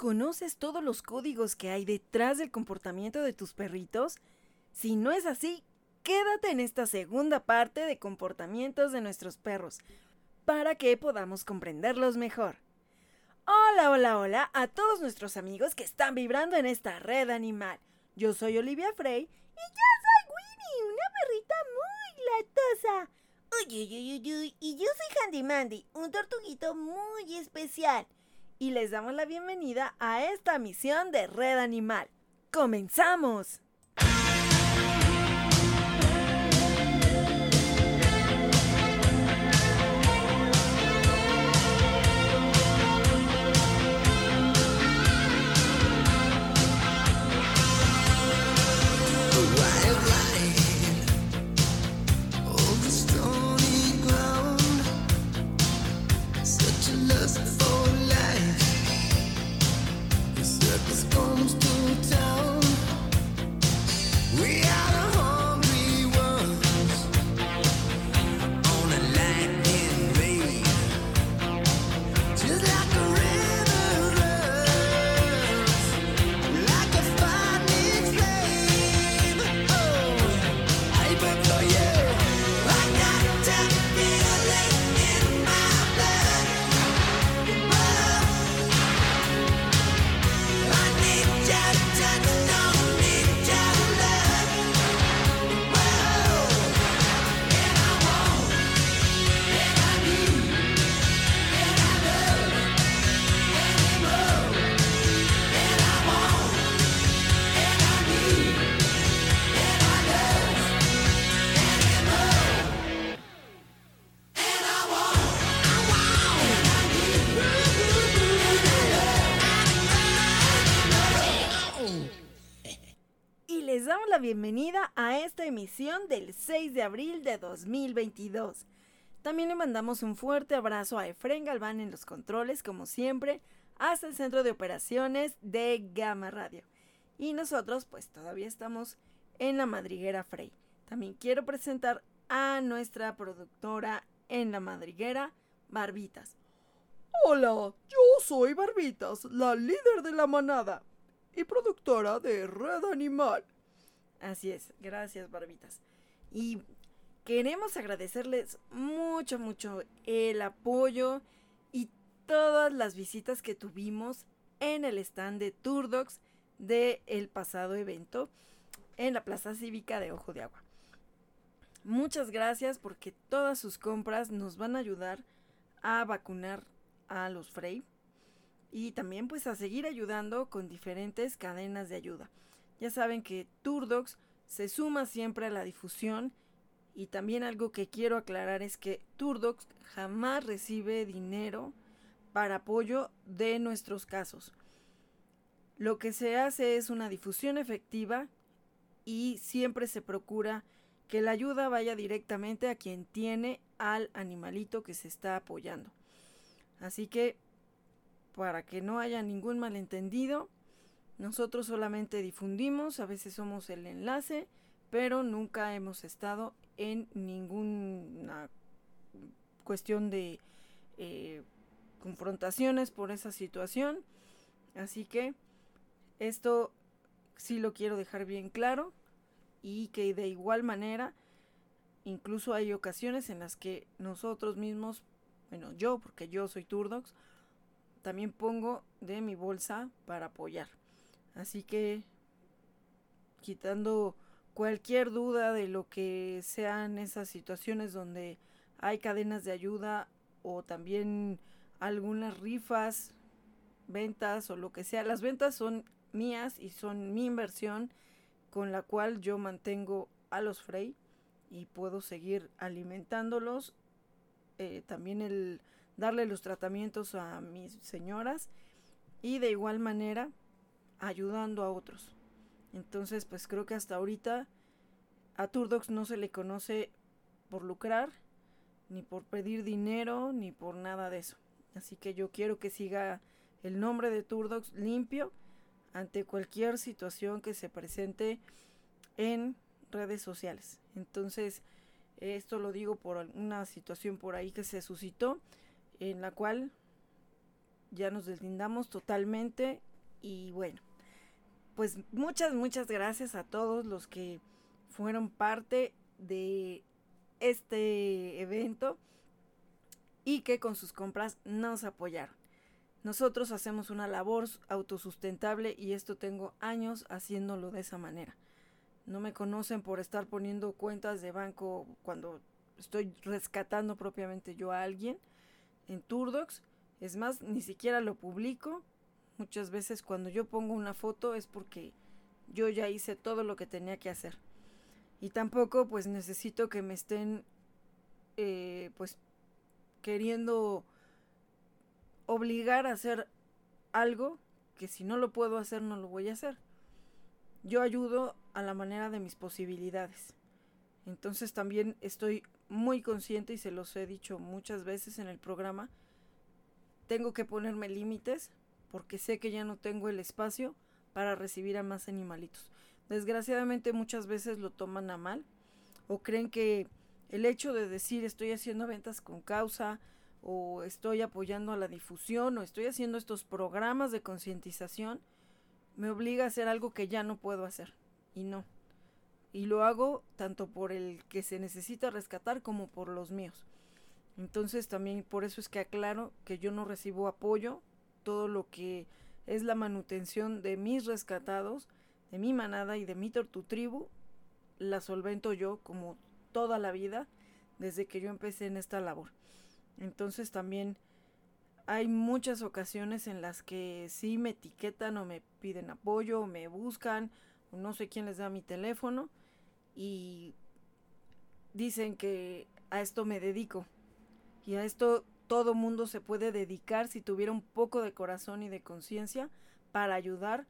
¿Conoces todos los códigos que hay detrás del comportamiento de tus perritos? Si no es así, quédate en esta segunda parte de comportamientos de nuestros perros para que podamos comprenderlos mejor. Hola, hola, hola a todos nuestros amigos que están vibrando en esta red animal. Yo soy Olivia Frey y yo soy Winnie, una perrita muy latosa. Uy, uy, uy, uy, y yo soy Handy Mandy, un tortuguito muy especial y les damos la bienvenida a esta misión de Red Animal. ¡Comenzamos! Bienvenida a esta emisión del 6 de abril de 2022. También le mandamos un fuerte abrazo a Efren Galván en los controles, como siempre, hasta el centro de operaciones de Gama Radio. Y nosotros, pues todavía estamos en la madriguera Frey. También quiero presentar a nuestra productora en la madriguera, Barbitas. Hola, yo soy Barbitas, la líder de la manada y productora de Red Animal. Así es, gracias Barbitas. Y queremos agradecerles mucho, mucho el apoyo y todas las visitas que tuvimos en el stand de Turdox del el pasado evento en la Plaza Cívica de Ojo de Agua. Muchas gracias porque todas sus compras nos van a ayudar a vacunar a los Frey y también pues a seguir ayudando con diferentes cadenas de ayuda. Ya saben que Turdox se suma siempre a la difusión y también algo que quiero aclarar es que Turdox jamás recibe dinero para apoyo de nuestros casos. Lo que se hace es una difusión efectiva y siempre se procura que la ayuda vaya directamente a quien tiene al animalito que se está apoyando. Así que, para que no haya ningún malentendido, nosotros solamente difundimos, a veces somos el enlace, pero nunca hemos estado en ninguna cuestión de eh, confrontaciones por esa situación. Así que esto sí lo quiero dejar bien claro y que de igual manera incluso hay ocasiones en las que nosotros mismos, bueno yo porque yo soy Turdox, también pongo de mi bolsa para apoyar. Así que quitando cualquier duda de lo que sean esas situaciones donde hay cadenas de ayuda o también algunas rifas, ventas o lo que sea. Las ventas son mías y son mi inversión con la cual yo mantengo a los Frey y puedo seguir alimentándolos. Eh, también el darle los tratamientos a mis señoras y de igual manera ayudando a otros. Entonces, pues creo que hasta ahorita a Turdox no se le conoce por lucrar, ni por pedir dinero, ni por nada de eso. Así que yo quiero que siga el nombre de Turdox limpio ante cualquier situación que se presente en redes sociales. Entonces, esto lo digo por una situación por ahí que se suscitó, en la cual ya nos deslindamos totalmente Y bueno, pues muchas, muchas gracias a todos los que fueron parte de este evento y que con sus compras nos apoyaron. Nosotros hacemos una labor autosustentable y esto tengo años haciéndolo de esa manera. No me conocen por estar poniendo cuentas de banco cuando estoy rescatando propiamente yo a alguien en Turdox. Es más, ni siquiera lo publico. Muchas veces cuando yo pongo una foto es porque yo ya hice todo lo que tenía que hacer. Y tampoco pues necesito que me estén eh, pues queriendo obligar a hacer algo que si no lo puedo hacer no lo voy a hacer. Yo ayudo a la manera de mis posibilidades. Entonces también estoy muy consciente y se los he dicho muchas veces en el programa. Tengo que ponerme límites porque sé que ya no tengo el espacio para recibir a más animalitos. Desgraciadamente muchas veces lo toman a mal o creen que el hecho de decir estoy haciendo ventas con causa o estoy apoyando a la difusión o estoy haciendo estos programas de concientización me obliga a hacer algo que ya no puedo hacer y no. Y lo hago tanto por el que se necesita rescatar como por los míos. Entonces también por eso es que aclaro que yo no recibo apoyo, todo lo que es la manutención de mis rescatados, de mi manada y de mi tortutribu, la solvento yo como toda la vida desde que yo empecé en esta labor. Entonces también hay muchas ocasiones en las que sí me etiquetan o me piden apoyo o me buscan o no sé quién les da mi teléfono y dicen que a esto me dedico y a esto todo mundo se puede dedicar si tuviera un poco de corazón y de conciencia para ayudar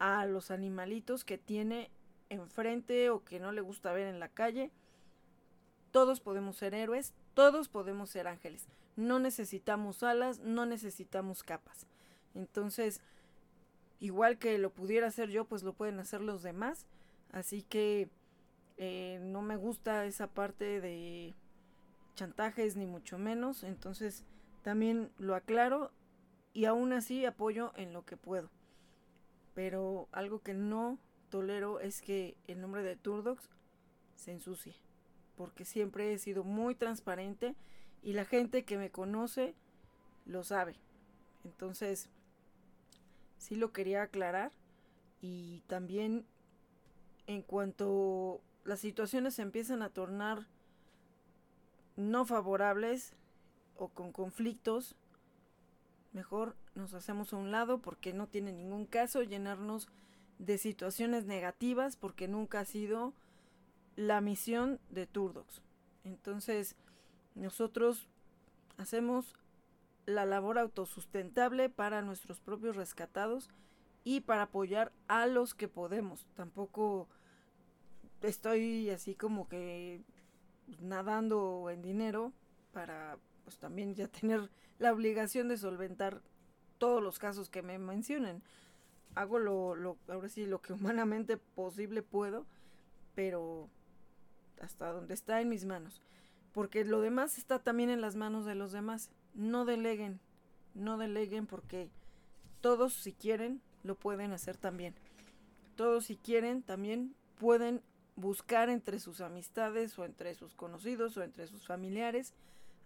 a los animalitos que tiene enfrente o que no le gusta ver en la calle todos podemos ser héroes, todos podemos ser ángeles. No necesitamos alas, no necesitamos capas. Entonces, igual que lo pudiera hacer yo, pues lo pueden hacer los demás. Así que eh, no me gusta esa parte de chantajes ni mucho menos. Entonces, también lo aclaro y aún así apoyo en lo que puedo. Pero algo que no tolero es que el nombre de Turdox se ensucie porque siempre he sido muy transparente y la gente que me conoce lo sabe. Entonces, sí lo quería aclarar y también en cuanto las situaciones se empiezan a tornar no favorables o con conflictos, mejor nos hacemos a un lado porque no tiene ningún caso llenarnos de situaciones negativas porque nunca ha sido la misión de Turdox. Entonces, nosotros hacemos la labor autosustentable para nuestros propios rescatados y para apoyar a los que podemos. Tampoco estoy así como que nadando en dinero para pues también ya tener la obligación de solventar todos los casos que me mencionen. Hago lo, lo ahora sí lo que humanamente posible puedo, pero hasta donde está en mis manos. Porque lo demás está también en las manos de los demás. No deleguen, no deleguen porque todos si quieren lo pueden hacer también. Todos si quieren también pueden buscar entre sus amistades o entre sus conocidos o entre sus familiares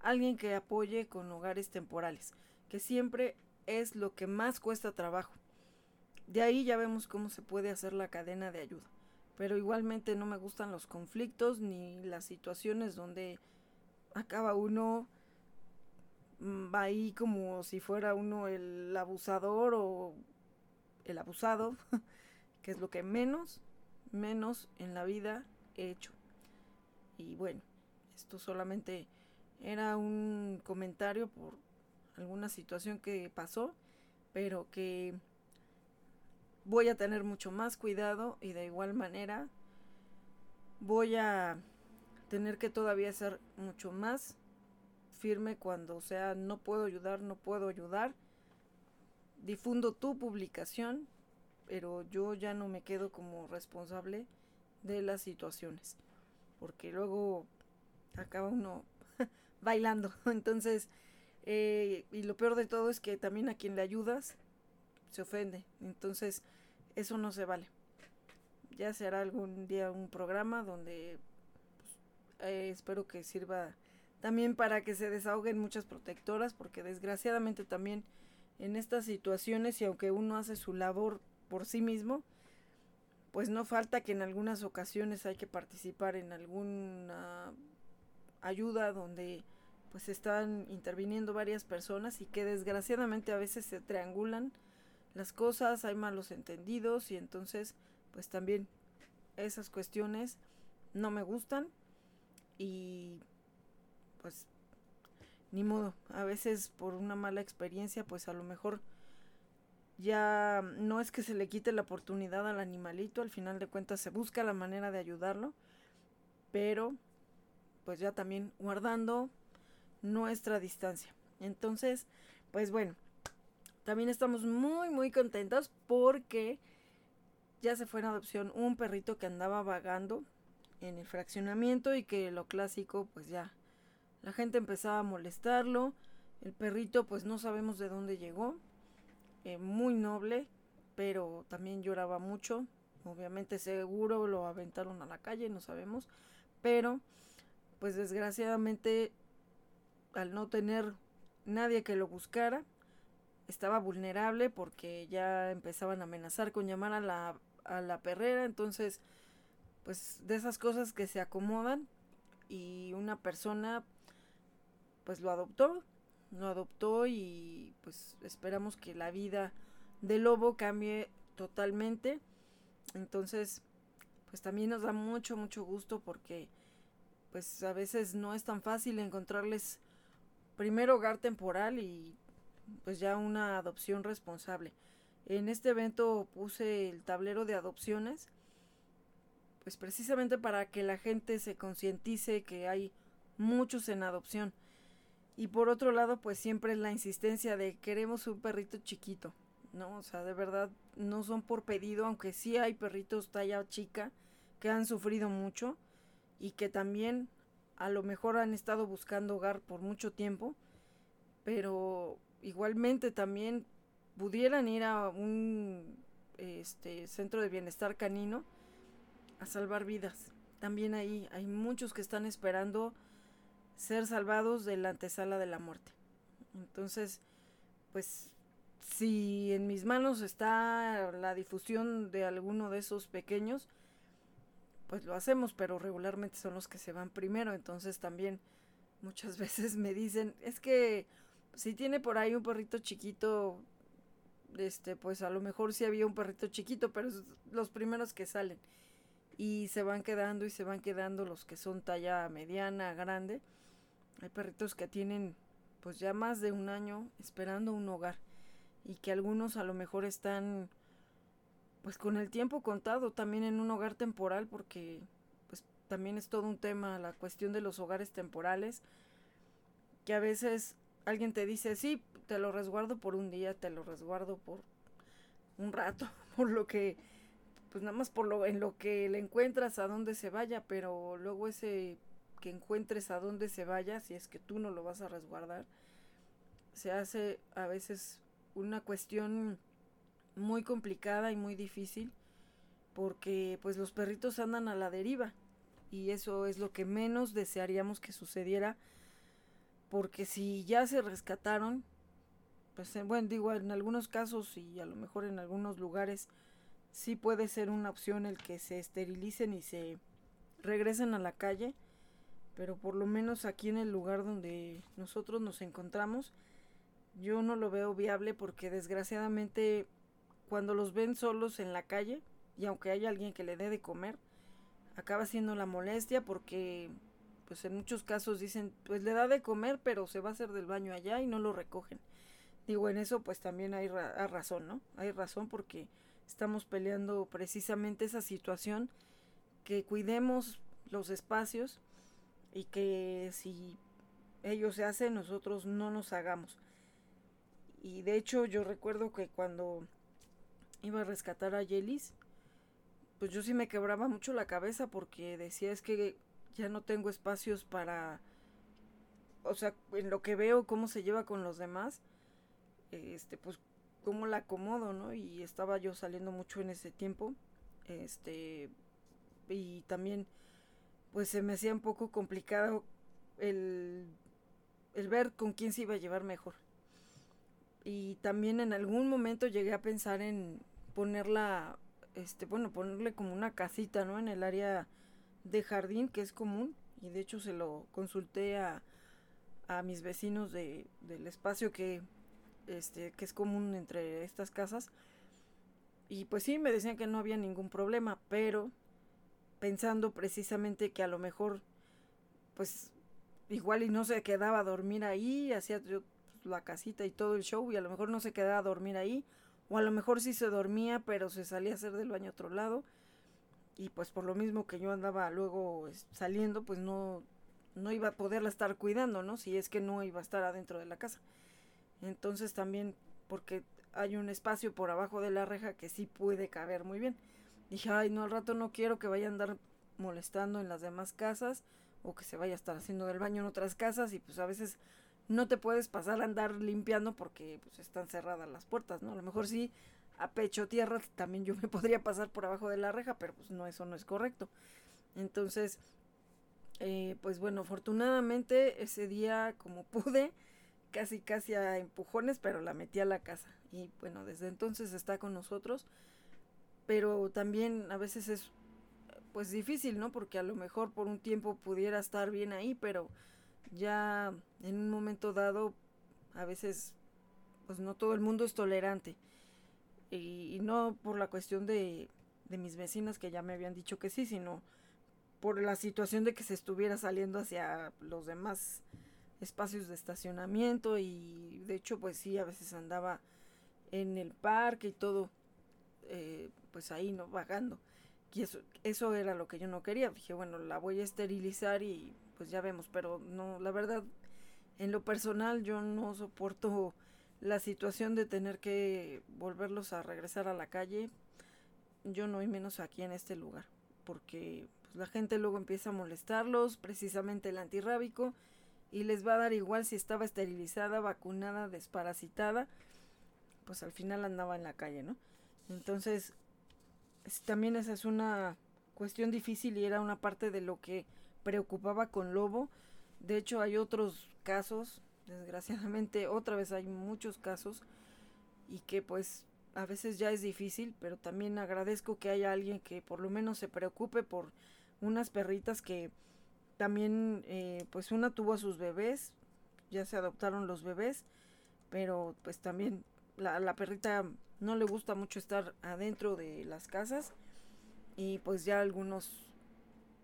alguien que apoye con hogares temporales, que siempre es lo que más cuesta trabajo. De ahí ya vemos cómo se puede hacer la cadena de ayuda pero igualmente no me gustan los conflictos ni las situaciones donde acaba uno mm, va ahí como si fuera uno el abusador o el abusado, que es lo que menos, menos en la vida he hecho. Y bueno, esto solamente era un comentario por alguna situación que pasó, pero que voy a tener mucho más cuidado y de igual manera voy a tener que todavía ser mucho más firme cuando sea no puedo ayudar, no puedo ayudar. Difundo tu publicación, pero yo ya no me quedo como responsable de las situaciones, porque luego acaba uno bailando. Entonces, eh, y lo peor de todo es que también a quien le ayudas se ofende. Entonces, eso no se vale. Ya se hará algún día un programa donde pues, eh, espero que sirva también para que se desahoguen muchas protectoras, porque desgraciadamente también en estas situaciones, y aunque uno hace su labor por sí mismo, pues no falta que en algunas ocasiones hay que participar en alguna ayuda donde pues están interviniendo varias personas y que desgraciadamente a veces se triangulan las cosas, hay malos entendidos y entonces pues también esas cuestiones no me gustan y pues ni modo, a veces por una mala experiencia pues a lo mejor ya no es que se le quite la oportunidad al animalito, al final de cuentas se busca la manera de ayudarlo, pero pues ya también guardando nuestra distancia. Entonces, pues bueno, también estamos muy muy contentos porque ya se fue en adopción un perrito que andaba vagando en el fraccionamiento y que lo clásico pues ya la gente empezaba a molestarlo. El perrito pues no sabemos de dónde llegó. Eh, muy noble, pero también lloraba mucho. Obviamente seguro lo aventaron a la calle, no sabemos. Pero pues desgraciadamente al no tener nadie que lo buscara, estaba vulnerable porque ya empezaban a amenazar con llamar a la, a la perrera. Entonces pues de esas cosas que se acomodan y una persona pues lo adoptó, lo adoptó y pues esperamos que la vida del lobo cambie totalmente. Entonces, pues también nos da mucho, mucho gusto porque pues a veces no es tan fácil encontrarles primero hogar temporal y pues ya una adopción responsable. En este evento puse el tablero de adopciones, pues precisamente para que la gente se concientice que hay muchos en adopción. Y por otro lado, pues siempre la insistencia de queremos un perrito chiquito, ¿no? O sea, de verdad no son por pedido, aunque sí hay perritos talla chica que han sufrido mucho y que también a lo mejor han estado buscando hogar por mucho tiempo, pero igualmente también pudieran ir a un este centro de bienestar canino a salvar vidas. También ahí hay muchos que están esperando ser salvados de la antesala de la muerte. Entonces, pues si en mis manos está la difusión de alguno de esos pequeños, pues lo hacemos, pero regularmente son los que se van primero, entonces también muchas veces me dicen, es que si tiene por ahí un perrito chiquito, este, pues a lo mejor sí había un perrito chiquito, pero los primeros que salen. Y se van quedando y se van quedando los que son talla mediana, grande. Hay perritos que tienen pues ya más de un año esperando un hogar y que algunos a lo mejor están pues con el tiempo contado también en un hogar temporal porque pues también es todo un tema la cuestión de los hogares temporales que a veces alguien te dice sí te lo resguardo por un día te lo resguardo por un rato por lo que pues nada más por lo en lo que le encuentras a dónde se vaya pero luego ese que encuentres a dónde se vaya, si es que tú no lo vas a resguardar, se hace a veces una cuestión muy complicada y muy difícil porque pues los perritos andan a la deriva y eso es lo que menos desearíamos que sucediera porque si ya se rescataron pues bueno digo en algunos casos y a lo mejor en algunos lugares sí puede ser una opción el que se esterilicen y se regresen a la calle pero por lo menos aquí en el lugar donde nosotros nos encontramos, yo no lo veo viable porque desgraciadamente cuando los ven solos en la calle, y aunque haya alguien que le dé de comer, acaba siendo la molestia porque pues en muchos casos dicen, pues le da de comer, pero se va a hacer del baño allá y no lo recogen. Digo, en eso pues también hay, hay razón, ¿no? Hay razón porque estamos peleando precisamente esa situación, que cuidemos los espacios, y que si ellos se hacen, nosotros no nos hagamos. Y de hecho yo recuerdo que cuando iba a rescatar a Yelis, pues yo sí me quebraba mucho la cabeza porque decía es que ya no tengo espacios para, o sea, en lo que veo cómo se lleva con los demás, este, pues cómo la acomodo, ¿no? Y estaba yo saliendo mucho en ese tiempo. Este, y también, pues se me hacía un poco complicado el, el ver con quién se iba a llevar mejor. Y también en algún momento llegué a pensar en ponerla, este, bueno, ponerle como una casita, ¿no? En el área de jardín, que es común. Y de hecho se lo consulté a, a mis vecinos de, del espacio que, este, que es común entre estas casas. Y pues sí, me decían que no había ningún problema, pero pensando precisamente que a lo mejor, pues igual y no se quedaba a dormir ahí, hacía yo la casita y todo el show y a lo mejor no se quedaba a dormir ahí, o a lo mejor sí se dormía, pero se salía a hacer del baño a otro lado. Y pues por lo mismo que yo andaba luego saliendo, pues no, no iba a poderla estar cuidando, ¿no? Si es que no iba a estar adentro de la casa. Entonces también, porque hay un espacio por abajo de la reja que sí puede caber muy bien. Dije, ay, no, al rato no quiero que vaya a andar molestando en las demás casas o que se vaya a estar haciendo del baño en otras casas y pues a veces no te puedes pasar a andar limpiando porque pues están cerradas las puertas, ¿no? A lo mejor sí a pecho tierra también yo me podría pasar por abajo de la reja, pero pues no, eso no es correcto. Entonces, eh, pues bueno, afortunadamente ese día como pude, casi casi a empujones, pero la metí a la casa. Y bueno, desde entonces está con nosotros. Pero también a veces es pues difícil, ¿no? Porque a lo mejor por un tiempo pudiera estar bien ahí, pero ya en un momento dado a veces pues no todo el mundo es tolerante. Y, no por la cuestión de, de mis vecinas que ya me habían dicho que sí, sino por la situación de que se estuviera saliendo hacia los demás espacios de estacionamiento y de hecho pues sí a veces andaba en el parque y todo eh, pues ahí no vagando. Y eso eso era lo que yo no quería. Dije bueno la voy a esterilizar y pues ya vemos pero no la verdad en lo personal yo no soporto la situación de tener que volverlos a regresar a la calle yo no y menos aquí en este lugar porque pues la gente luego empieza a molestarlos, precisamente el antirrábico, y les va a dar igual si estaba esterilizada, vacunada, desparasitada, pues al final andaba en la calle, ¿no? Entonces, también esa es una cuestión difícil y era una parte de lo que preocupaba con Lobo. De hecho, hay otros casos, desgraciadamente, otra vez hay muchos casos, y que pues a veces ya es difícil, pero también agradezco que haya alguien que por lo menos se preocupe por unas perritas que también, eh, pues una tuvo a sus bebés, ya se adoptaron los bebés, pero pues también la, la perrita no le gusta mucho estar adentro de las casas y pues ya algunos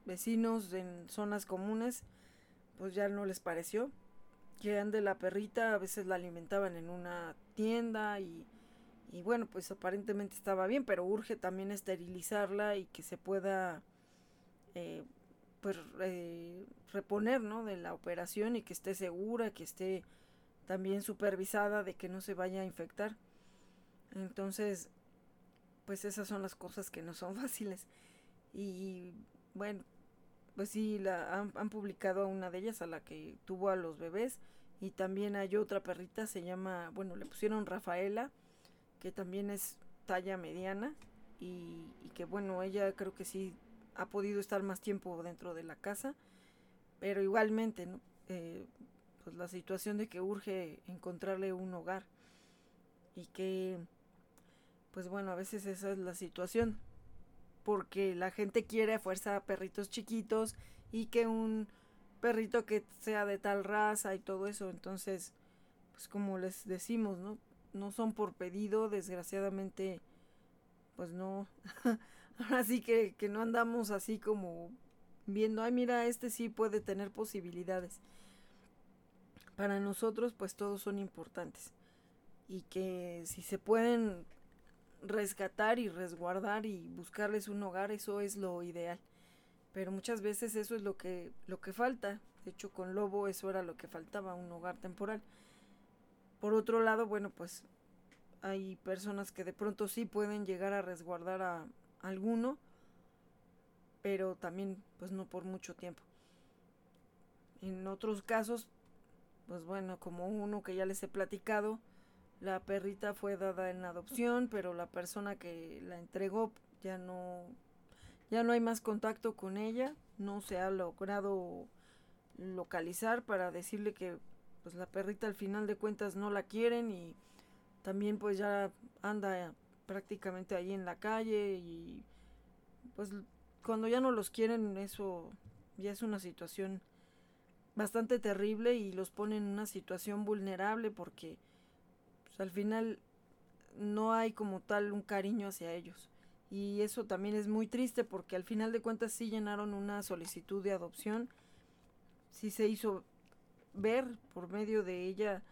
vecinos en zonas comunes pues ya no les pareció que ande la perrita a veces la alimentaban en una tienda y, y bueno pues aparentemente estaba bien pero urge también esterilizarla y que se pueda eh, pues eh, reponer ¿no? de la operación y que esté segura, que esté también supervisada de que no se vaya a infectar. Entonces, pues esas son las cosas que no son fáciles. Y bueno, pues sí, la, han, publicado a una de ellas, a la que tuvo a los bebés. Y también hay otra perrita, se llama, bueno, le pusieron Rafaela, que también es talla mediana. Y, y que bueno, ella creo que sí ha podido estar más tiempo dentro de la casa, pero igualmente, ¿no? Eh, pues la situación de que urge encontrarle un hogar y que, pues bueno, a veces esa es la situación, porque la gente quiere a fuerza perritos chiquitos y que un perrito que sea de tal raza y todo eso, entonces, pues como les decimos, ¿no? No son por pedido, desgraciadamente, pues no, Ahora sí que, que no andamos así como viendo, ay mira, este sí puede tener posibilidades. Para nosotros pues todos son importantes y que si se pueden rescatar y resguardar y buscarles un hogar, eso es lo ideal. Pero muchas veces eso es lo que, lo que falta. De hecho, con Lobo eso era lo que faltaba, un hogar temporal. Por otro lado, bueno, pues hay personas que de pronto sí pueden llegar a resguardar a, alguno, pero también pues no por mucho tiempo. En otros casos, pues bueno, como uno que ya les he platicado, La perrita fue dada en adopción, pero la persona que la entregó ya no ya no hay más contacto con ella, no se ha logrado localizar para decirle que pues la perrita al final de cuentas no la quieren y también pues ya anda prácticamente ahí en la calle y pues cuando ya no los quieren eso ya es una situación bastante terrible y los pone en una situación vulnerable porque pues, al final no hay como tal un cariño hacia ellos. Y eso también es muy triste porque al final de cuentas sí llenaron una solicitud de adopción, sí se hizo ver por medio de ella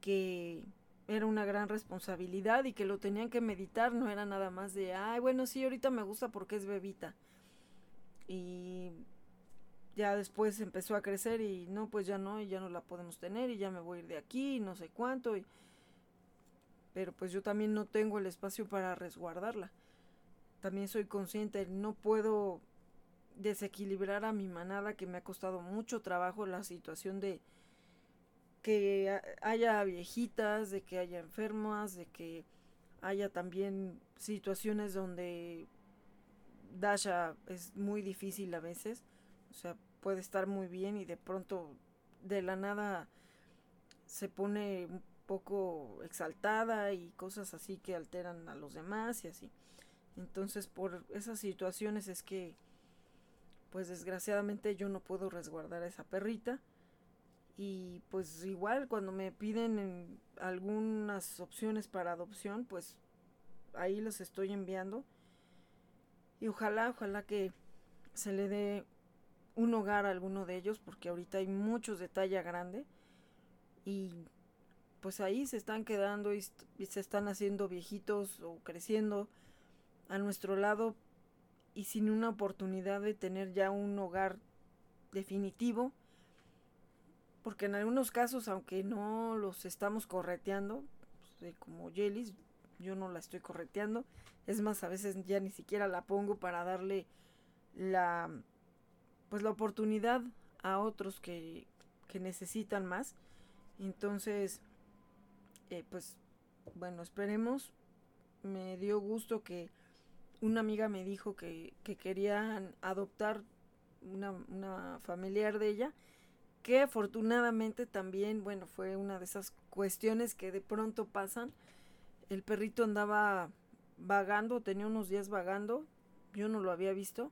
que era una gran responsabilidad y que lo tenían que meditar, no era nada más de, ay, bueno, sí, ahorita me gusta porque es bebita. Y ya después empezó a crecer y no, pues ya no, y ya no la podemos tener y ya me voy a ir de aquí y no sé cuánto. Pero pues yo también no tengo el espacio para resguardarla. También soy consciente, no puedo desequilibrar a mi manada que me ha costado mucho trabajo la situación de que haya viejitas, de que haya enfermas, de que haya también situaciones donde Dasha es muy difícil a veces, o sea, puede estar muy bien y de pronto de la nada se pone poco exaltada y cosas así que alteran a los demás y así. Entonces por esas situaciones es que pues desgraciadamente yo no puedo resguardar a esa perrita. Y pues igual cuando me piden algunas opciones para adopción pues ahí los estoy enviando. Y ojalá ojalá que se le dé un hogar a alguno de ellos porque ahorita hay muchos de talla grande. Y pues ahí se están quedando y, se están haciendo viejitos o creciendo a nuestro lado y sin una oportunidad de tener ya un hogar definitivo porque en algunos casos aunque no los estamos correteando pues, como Yelis yo no la estoy correteando es más a veces ya ni siquiera la pongo para darle la pues la oportunidad a otros que, necesitan más. Entonces, eh, pues bueno, esperemos. Me dio gusto que una amiga me dijo que, que querían adoptar una, una, familiar de ella, que afortunadamente también, bueno, fue una de esas cuestiones que de pronto pasan. El perrito andaba vagando, tenía unos días vagando, yo no lo había visto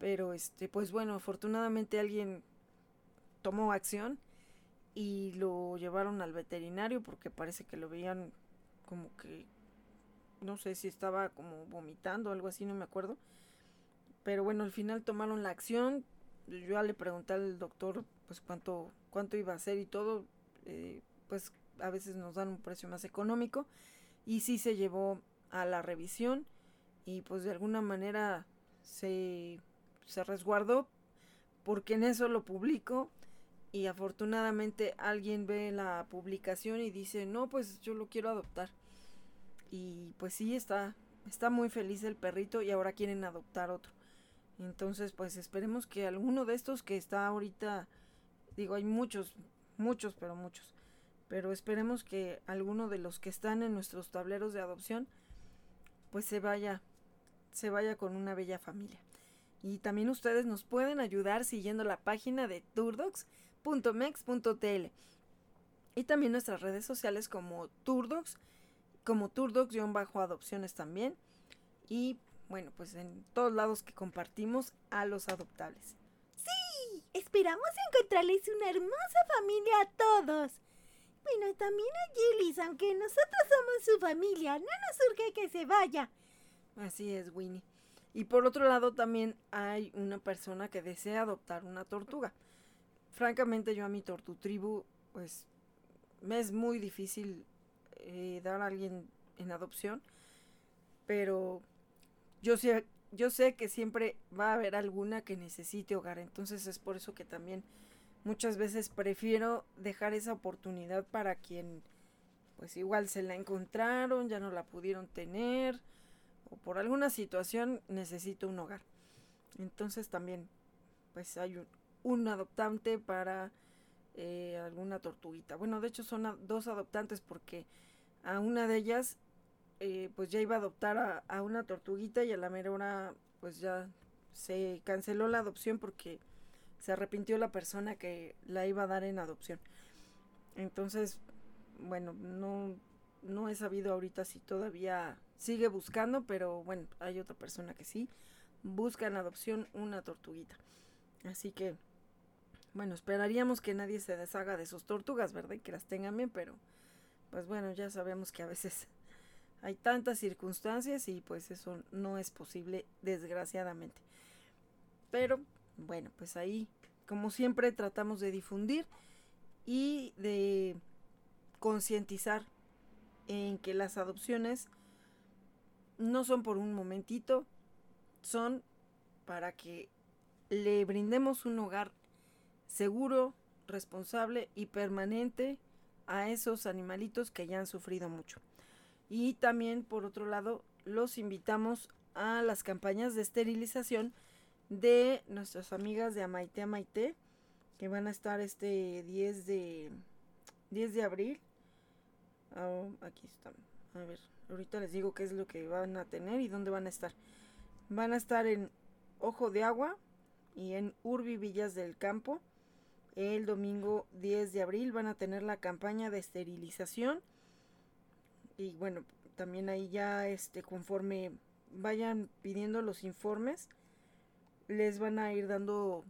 pero este, pues bueno, afortunadamente alguien tomó acción y lo llevaron al veterinario porque parece que lo veían como que no sé si estaba como vomitando o algo así, no me acuerdo. Pero bueno, al final tomaron la acción. Yo ya le pregunté al doctor pues cuánto cuánto iba a ser y todo. Eh, pues a veces nos dan un precio más económico. Y sí se llevó a la revisión y pues de alguna manera se se resguardó porque en eso lo publico y afortunadamente alguien ve la publicación y dice, no, pues yo lo quiero adoptar. Y pues sí, está, está muy feliz el perrito y ahora quieren adoptar otro. Entonces, pues esperemos que alguno de estos que está ahorita, digo, hay muchos, muchos, pero muchos. Pero esperemos que alguno de los que están en nuestros tableros de adopción, pues se vaya, se vaya con una bella familia. Y también ustedes nos pueden ayudar siguiendo la página de turdocs.mex.tl y también nuestras redes sociales como turdocs, como turdocs-adopciones también. Y bueno, pues en todos lados que compartimos a los adoptables. Sí, esperamos encontrarles una hermosa familia a todos. Bueno, también a Gillis, aunque nosotros somos su familia, no nos surge que se vaya. Así es, Winnie. Y por otro lado también hay una persona que desea adoptar una tortuga. Francamente yo a mi tortutribu pues me es muy difícil eh, dar a alguien en adopción, pero yo sé, yo sé que siempre va a haber alguna que necesite hogar, entonces es por eso que también muchas veces prefiero dejar esa oportunidad para quien pues igual se la encontraron, ya no la pudieron tener, o por alguna situación necesito un hogar. Entonces también pues hay un, adoptante para eh, alguna tortuguita. Bueno, de hecho son dos adoptantes porque a una de ellas, eh, pues ya iba a adoptar a, a, una tortuguita y a la mera hora, pues ya se canceló la adopción porque se arrepintió la persona que la iba a dar en adopción. Entonces, bueno, no, no he sabido ahorita si todavía sigue buscando, pero bueno, hay otra persona que sí busca en adopción una tortuguita. Así que, bueno, esperaríamos que nadie se deshaga de sus tortugas, ¿verdad? Y que las tengan bien, pero pues bueno, ya sabemos que a veces hay tantas circunstancias y pues eso no es posible, desgraciadamente. Pero bueno, pues ahí, como siempre, tratamos de difundir y de concientizar en que las adopciones no son por un momentito, son para que le brindemos un hogar seguro, responsable y permanente a esos animalitos que ya han sufrido mucho. Y también, por otro lado, los invitamos a las campañas de esterilización de nuestras amigas de Amaite Amaite, que van a estar este 10 de, 10 de abril. Ah, aquí están. A ver, ahorita les digo qué es lo que van a tener y dónde van a estar. Van a estar en Ojo de Agua y en Urbi Villas del Campo. El domingo 10 de abril van a tener la campaña de esterilización. Y bueno, también ahí ya este conforme vayan pidiendo los informes les van a ir dando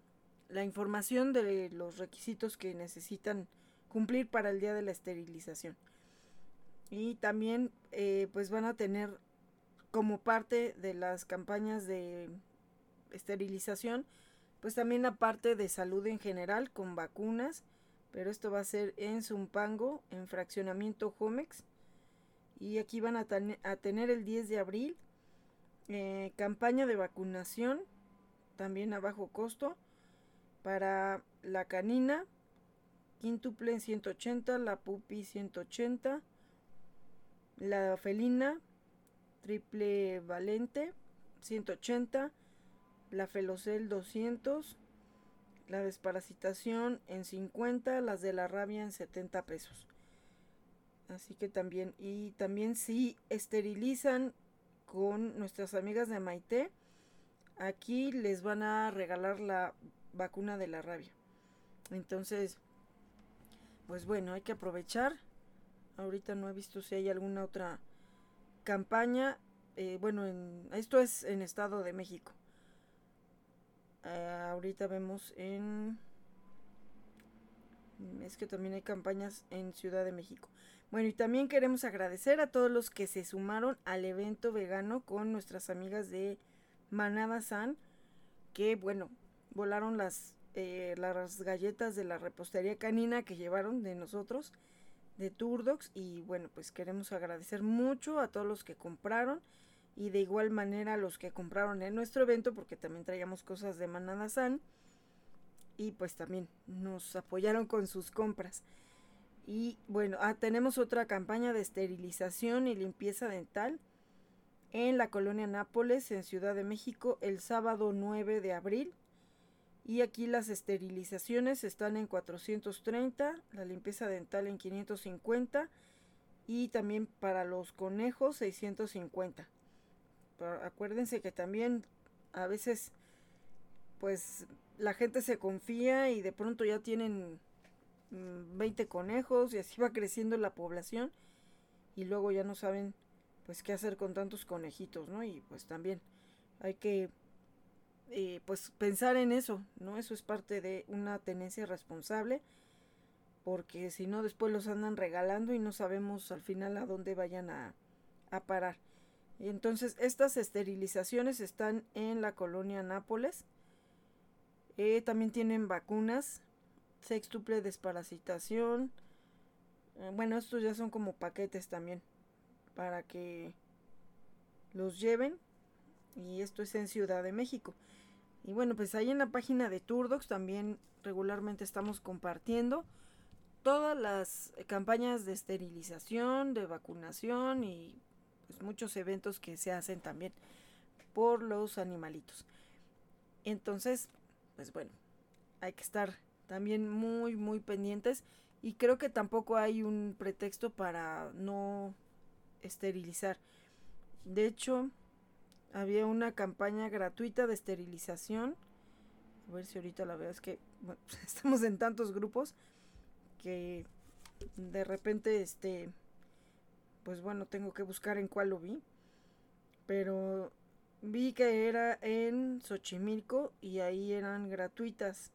la información de los requisitos que necesitan cumplir para el día de la esterilización. Y también eh, pues van a tener como parte de las campañas de esterilización, pues también la parte de salud en general con vacunas, pero esto va a ser en Zumpango, en fraccionamiento Homex. Y aquí van a, tener el 10 de abril eh, campaña de vacunación también a bajo costo. Para la canina, quíntuple en 180, la pupi 180, la felina, triple valente 180, la felocel 200, la desparasitación en 50, las de la rabia en 70 pesos. Así que también, y también si esterilizan con nuestras amigas de Maite, aquí les van a regalar la vacuna de la rabia. Entonces, pues bueno, hay que aprovechar. Ahorita no he visto si hay alguna otra campaña. Eh, bueno, en, esto es en Estado de México. Eh, ahorita vemos en... Es que también hay campañas en Ciudad de México. Bueno, y también queremos agradecer a todos los que se sumaron al evento vegano con nuestras amigas de Manada San, que bueno, volaron las, eh, las galletas de la repostería canina que llevaron de nosotros, de Turdox, y bueno, pues queremos agradecer mucho a todos los que compraron y de igual manera los que compraron en nuestro evento, porque también traíamos cosas de Manada San, y pues también nos apoyaron con sus compras. Y bueno, ah, tenemos otra campaña de esterilización y limpieza dental en la colonia Nápoles, en Ciudad de México, el sábado 9 de abril. Y aquí las esterilizaciones están en 430, la limpieza dental en 550 y también para los conejos 650. Pero acuérdense que también a veces pues la gente se confía y de pronto ya tienen 20 mm, conejos y así va creciendo la población y luego ya no saben pues qué hacer con tantos conejitos, ¿no? Y pues también hay que eh, pues pensar en eso, ¿no? Eso es parte de una tenencia responsable, porque si no después los andan regalando y no sabemos al final a dónde vayan a, a parar. Entonces estas esterilizaciones están en la colonia Nápoles. Eh, también tienen vacunas, sextuple desparasitación. Eh, bueno, estos ya son como paquetes también para que los lleven. Y esto es en Ciudad de México. Y bueno, pues ahí en la página de Turdox también regularmente estamos compartiendo todas las campañas de esterilización, de vacunación y pues muchos eventos que se hacen también por los animalitos. Entonces, pues bueno, hay que estar también muy muy pendientes Y creo que tampoco hay un pretexto para no esterilizar. De hecho, había una campaña gratuita de esterilización. A ver si ahorita la veo, es que estamos en tantos grupos que de repente este pues bueno, tengo que buscar en cuál lo vi. Pero vi que era en Xochimilco y ahí eran gratuitas.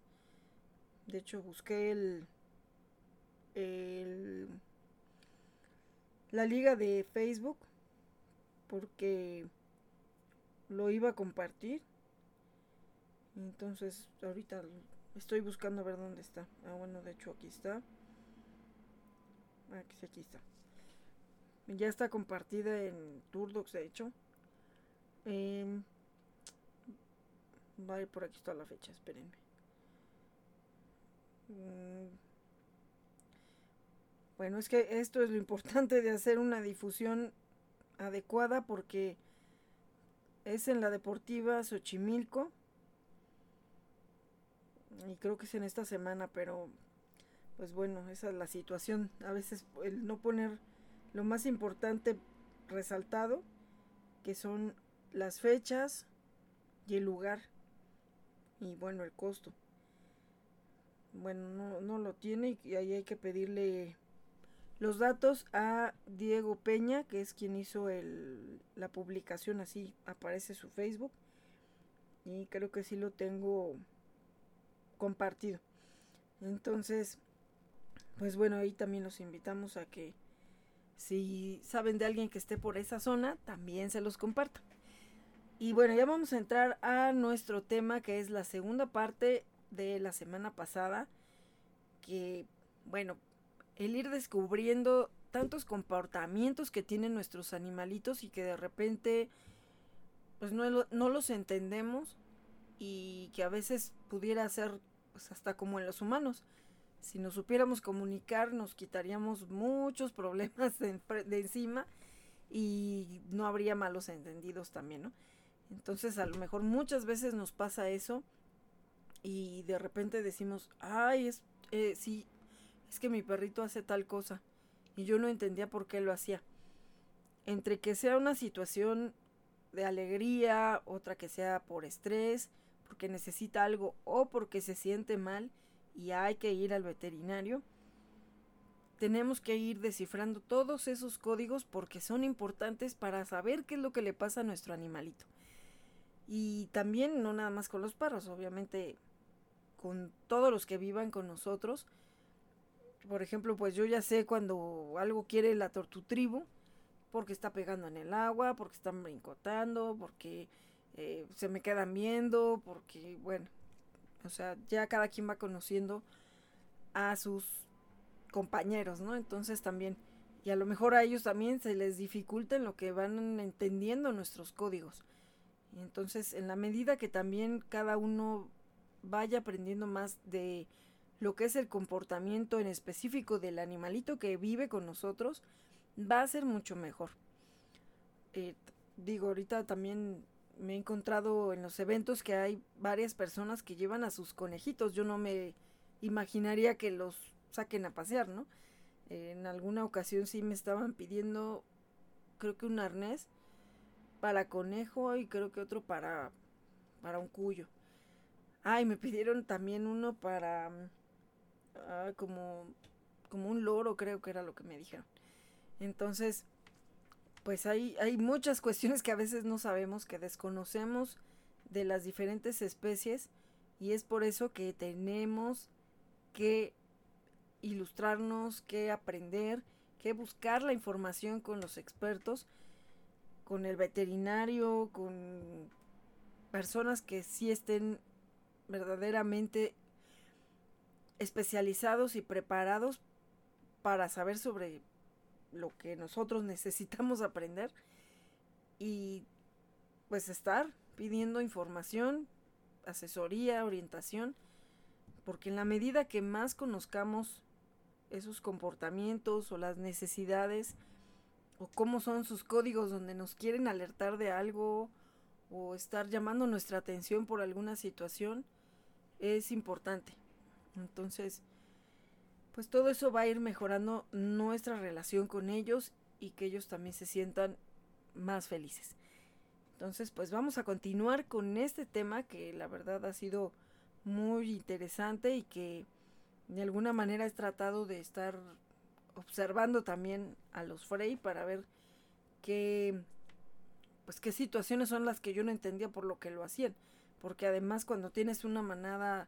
De hecho, busqué el, el la liga de Facebook porque lo iba a compartir. Entonces, ahorita estoy buscando a ver dónde está. Ah, bueno, de hecho aquí está. Aquí, ah, aquí está. Ya está compartida en Turdox, de hecho. Eh, vale, por aquí está la fecha, espérenme. Mm. Bueno, es que esto es lo importante de hacer una difusión adecuada porque es en la Deportiva Xochimilco. Y creo que es en esta semana, pero pues bueno, esa es la situación. A veces el no poner lo más importante resaltado, que son las fechas y el lugar y bueno, el costo. Bueno, no, no lo tiene y ahí hay que pedirle los datos a Diego Peña, que es quien hizo el, la publicación, así aparece su Facebook. Y creo que sí lo tengo compartido. Entonces, pues bueno, ahí también los invitamos a que si saben de alguien que esté por esa zona, también se los comparto. Y bueno, ya vamos a entrar a nuestro tema que es la segunda parte de la semana pasada. Que, bueno, el ir descubriendo tantos comportamientos que tienen nuestros animalitos y que de repente pues no, no los entendemos y que a veces pudiera ser pues, hasta como en los humanos si nos supiéramos comunicar nos quitaríamos muchos problemas de, encima y no habría malos entendidos también, ¿no? Entonces a lo mejor muchas veces nos pasa eso y de repente decimos, ay, es, eh, sí, es que mi perrito hace tal cosa y yo no entendía por qué lo hacía. Entre que sea una situación de alegría, otra que sea por estrés, porque necesita algo o porque se siente mal, y hay que ir al veterinario, tenemos que ir descifrando todos esos códigos porque son importantes para saber qué es lo que le pasa a nuestro animalito. Y también no nada más con los perros, obviamente con todos los que vivan con nosotros. Por ejemplo, pues yo ya sé cuando algo quiere la tortutribu, porque está pegando en el agua, porque están brincotando, porque eh, se me quedan viendo, porque, bueno, o sea, ya cada quien va conociendo a sus compañeros, ¿no? Entonces también, y a lo mejor a ellos también se les dificulta en lo que van entendiendo nuestros códigos. Entonces, en la medida que también cada uno vaya aprendiendo más de lo que es el comportamiento en específico del animalito que vive con nosotros, va a ser mucho mejor. Eh, digo, ahorita también me he encontrado en los eventos que hay varias personas que llevan a sus conejitos. Yo no me imaginaría que los saquen a pasear, ¿no? en alguna ocasión sí me estaban pidiendo, creo que un arnés para conejo y creo que otro para, para un cuyo. Ah, y me pidieron también uno para ah, como, como un loro, creo que era lo que me dijeron. Entonces, pues hay, hay muchas cuestiones que a veces no sabemos, que desconocemos de las diferentes especies y es por eso que tenemos que ilustrarnos, que aprender, que buscar la información con los expertos, con el veterinario, con personas que sí estén verdaderamente especializados y preparados para saber sobre lo que nosotros necesitamos aprender y pues estar pidiendo información, asesoría, orientación, porque en la medida que más conozcamos esos comportamientos o las necesidades o cómo son sus códigos donde nos quieren alertar de algo o estar llamando nuestra atención por alguna situación, es importante. Entonces, pues todo eso va a ir mejorando nuestra relación con ellos y que ellos también se sientan más felices. Entonces, pues vamos a continuar con este tema que la verdad ha sido muy interesante y que de alguna manera he tratado de estar observando también a los Frey para ver qué pues qué situaciones son las que yo no entendía por lo que lo hacían, porque además cuando tienes una manada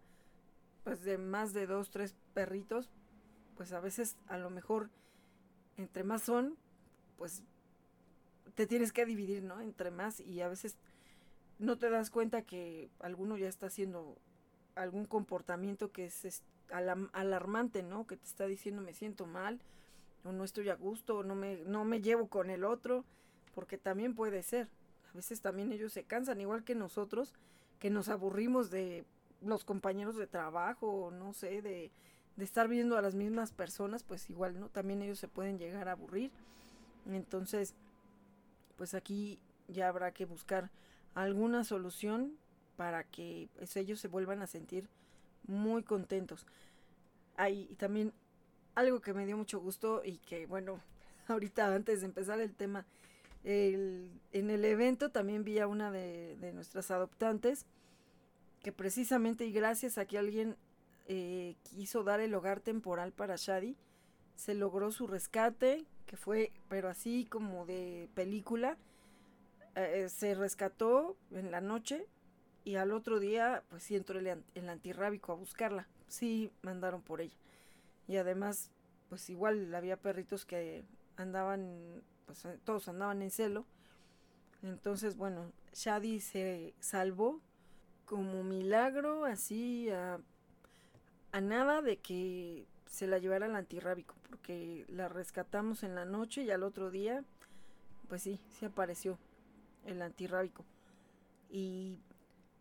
pues de más de dos, tres perritos, pues a veces a lo mejor entre más son, pues te tienes que dividir, ¿no? Entre más y a veces no te das cuenta que alguno ya está haciendo algún comportamiento que es alarmante, ¿no? Que te está diciendo me siento mal o no estoy a gusto o no me, no me llevo con el otro, porque también puede ser. A veces también ellos se cansan, igual que nosotros, que nos aburrimos de los compañeros de trabajo, no sé, de, de estar viendo a las mismas personas, pues igual, ¿no? También ellos se pueden llegar a aburrir. Entonces, pues aquí ya habrá que buscar alguna solución para que pues, ellos se vuelvan a sentir muy contentos. Hay también algo que me dio mucho gusto y que, bueno, ahorita antes de empezar el tema, en el evento también vi a una de, de nuestras adoptantes que precisamente y gracias a que alguien eh, quiso dar el hogar temporal para Shadi, se logró su rescate, que fue, pero así como de película, eh, se rescató en la noche y al otro día, pues sí entró el, el antirrábico a buscarla, sí mandaron por ella. Y además, pues igual había perritos que andaban, pues eh, todos andaban en celo. Entonces, bueno, Shadi se salvó como milagro, así a a nada de que se la llevara al antirrábico, porque la rescatamos en la noche y al otro día, pues sí, sí apareció el antirrábico. Y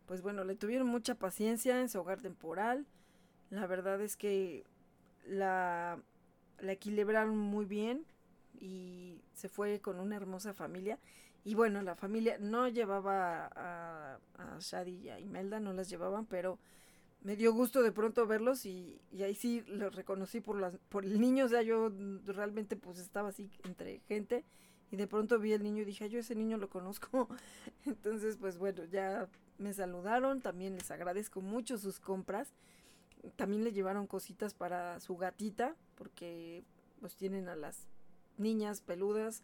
pues bueno, le tuvieron mucha paciencia en su hogar temporal. La verdad es que la, la equilibraron muy bien y se fue con una hermosa familia. Y bueno, la familia no llevaba a, a Shadi y a Imelda, no las llevaban, pero me dio gusto de pronto verlos y, ahí sí los reconocí por las por el niño, o sea, yo realmente pues estaba así entre gente y de pronto vi el niño y dije, yo ese niño lo conozco. Entonces, pues bueno, ya me saludaron, también les agradezco mucho sus compras. También le llevaron cositas para su gatita, porque pues tienen a las niñas peludas,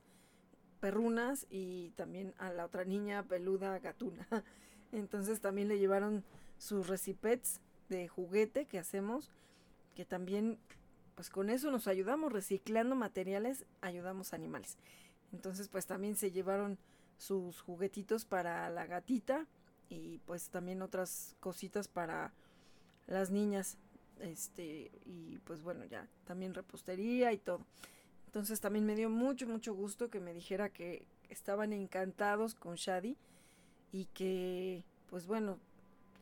perrunas y también a la otra niña peluda gatuna. Entonces también le llevaron sus recipets de juguete que hacemos, que también, pues con eso nos ayudamos, reciclando materiales, ayudamos animales. Entonces, pues también se llevaron sus juguetitos para la gatita y pues también otras cositas para las niñas. Este, y pues bueno, ya también repostería y todo. Entonces también me dio mucho, mucho gusto que me dijera que estaban encantados con Shadi y que, pues bueno,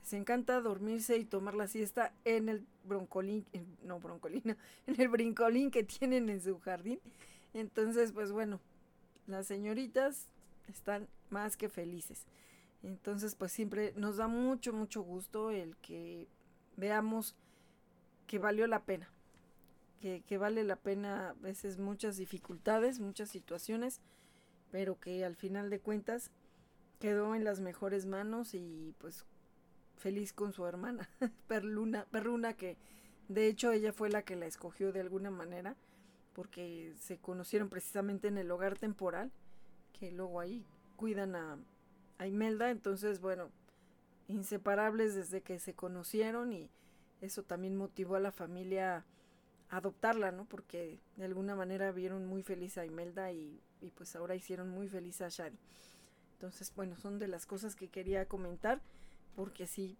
les encanta dormirse y tomar la siesta en el broncolín, no broncolín, en el brincolín que tienen en su jardín. Entonces, pues bueno, las señoritas están más que felices. Entonces, pues siempre nos da mucho, mucho gusto el que veamos que valió la pena. Que, que, vale la pena a veces muchas dificultades, muchas situaciones, pero que al final de cuentas quedó en las mejores manos y pues feliz con su hermana, Perluna, Perruna, que de hecho ella fue la que la escogió de alguna manera, porque se conocieron precisamente en el hogar temporal, que luego ahí cuidan a, a Imelda, entonces bueno, inseparables desde que se conocieron y eso también motivó a la familia a adoptarla, ¿no? Porque de alguna manera vieron muy feliz a Imelda y, pues ahora hicieron muy feliz a Shadi. Entonces, bueno, son de las cosas que quería comentar porque sí,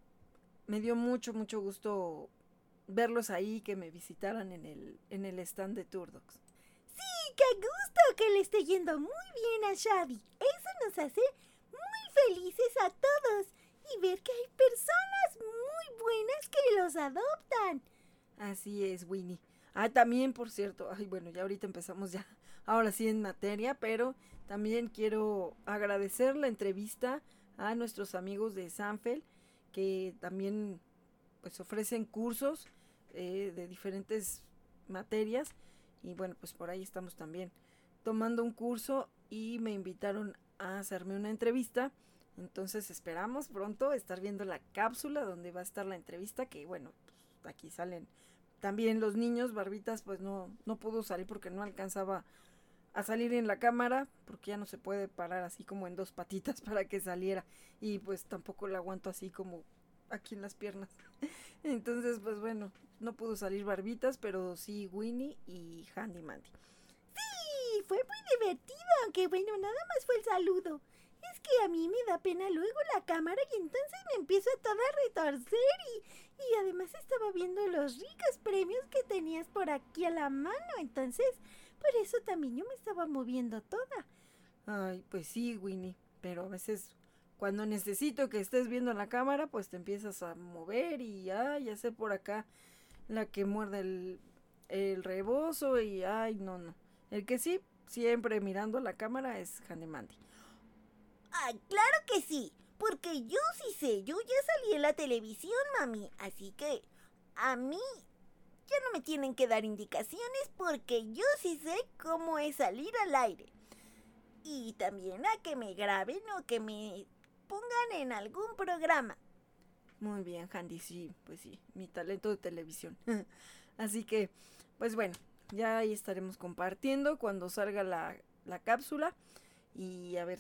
me dio mucho, mucho gusto verlos ahí, que me visitaran en el, en el stand de Turdox. Sí, qué gusto que le esté yendo muy bien a Shadi. Eso nos hace muy felices a todos y ver que hay personas muy buenas que los adoptan. Así es, Winnie. Ah, también, por cierto, ay, bueno, ya ahorita empezamos ya, ahora sí en materia, pero también quiero agradecer la entrevista a nuestros amigos de Sanfel que también pues ofrecen cursos eh, de diferentes materias y bueno, pues por ahí estamos también tomando un curso y me invitaron a hacerme una entrevista. Entonces esperamos pronto estar viendo la cápsula donde va a estar la entrevista, que bueno, pues aquí salen también los niños, Barbitas pues no, no pudo salir porque no alcanzaba a salir en la cámara, porque ya no se puede parar así como en dos patitas para que saliera. Y pues tampoco la aguanto así como aquí en las piernas. Entonces, pues bueno, no pudo salir Barbitas, pero sí Winnie y Handy Mandy. Sí, fue muy divertido, aunque bueno, nada más fue el saludo. Es que a mí me da pena luego la cámara y entonces me empiezo a toda retorcer y, y además estaba viendo los ricos premios que tenías por aquí a la mano, entonces por eso también yo me estaba moviendo toda. Ay, pues sí, Winnie, pero a veces cuando necesito que estés viendo la cámara, pues te empiezas a mover y ay, ya sé por acá la que muerde el, el rebozo y ay, no, no. El que sí, siempre mirando la cámara es Handy Mandy. Ay, claro que sí, porque yo sí sé, yo ya salí en la televisión, mami, así que a mí ya no me tienen que dar indicaciones porque yo sí sé cómo es salir al aire. Y también a que me graben o que me pongan en algún programa. Muy bien, Handy, sí, pues sí, mi talento de televisión. Así que, pues bueno, ya ahí estaremos compartiendo cuando salga la, la cápsula y a ver,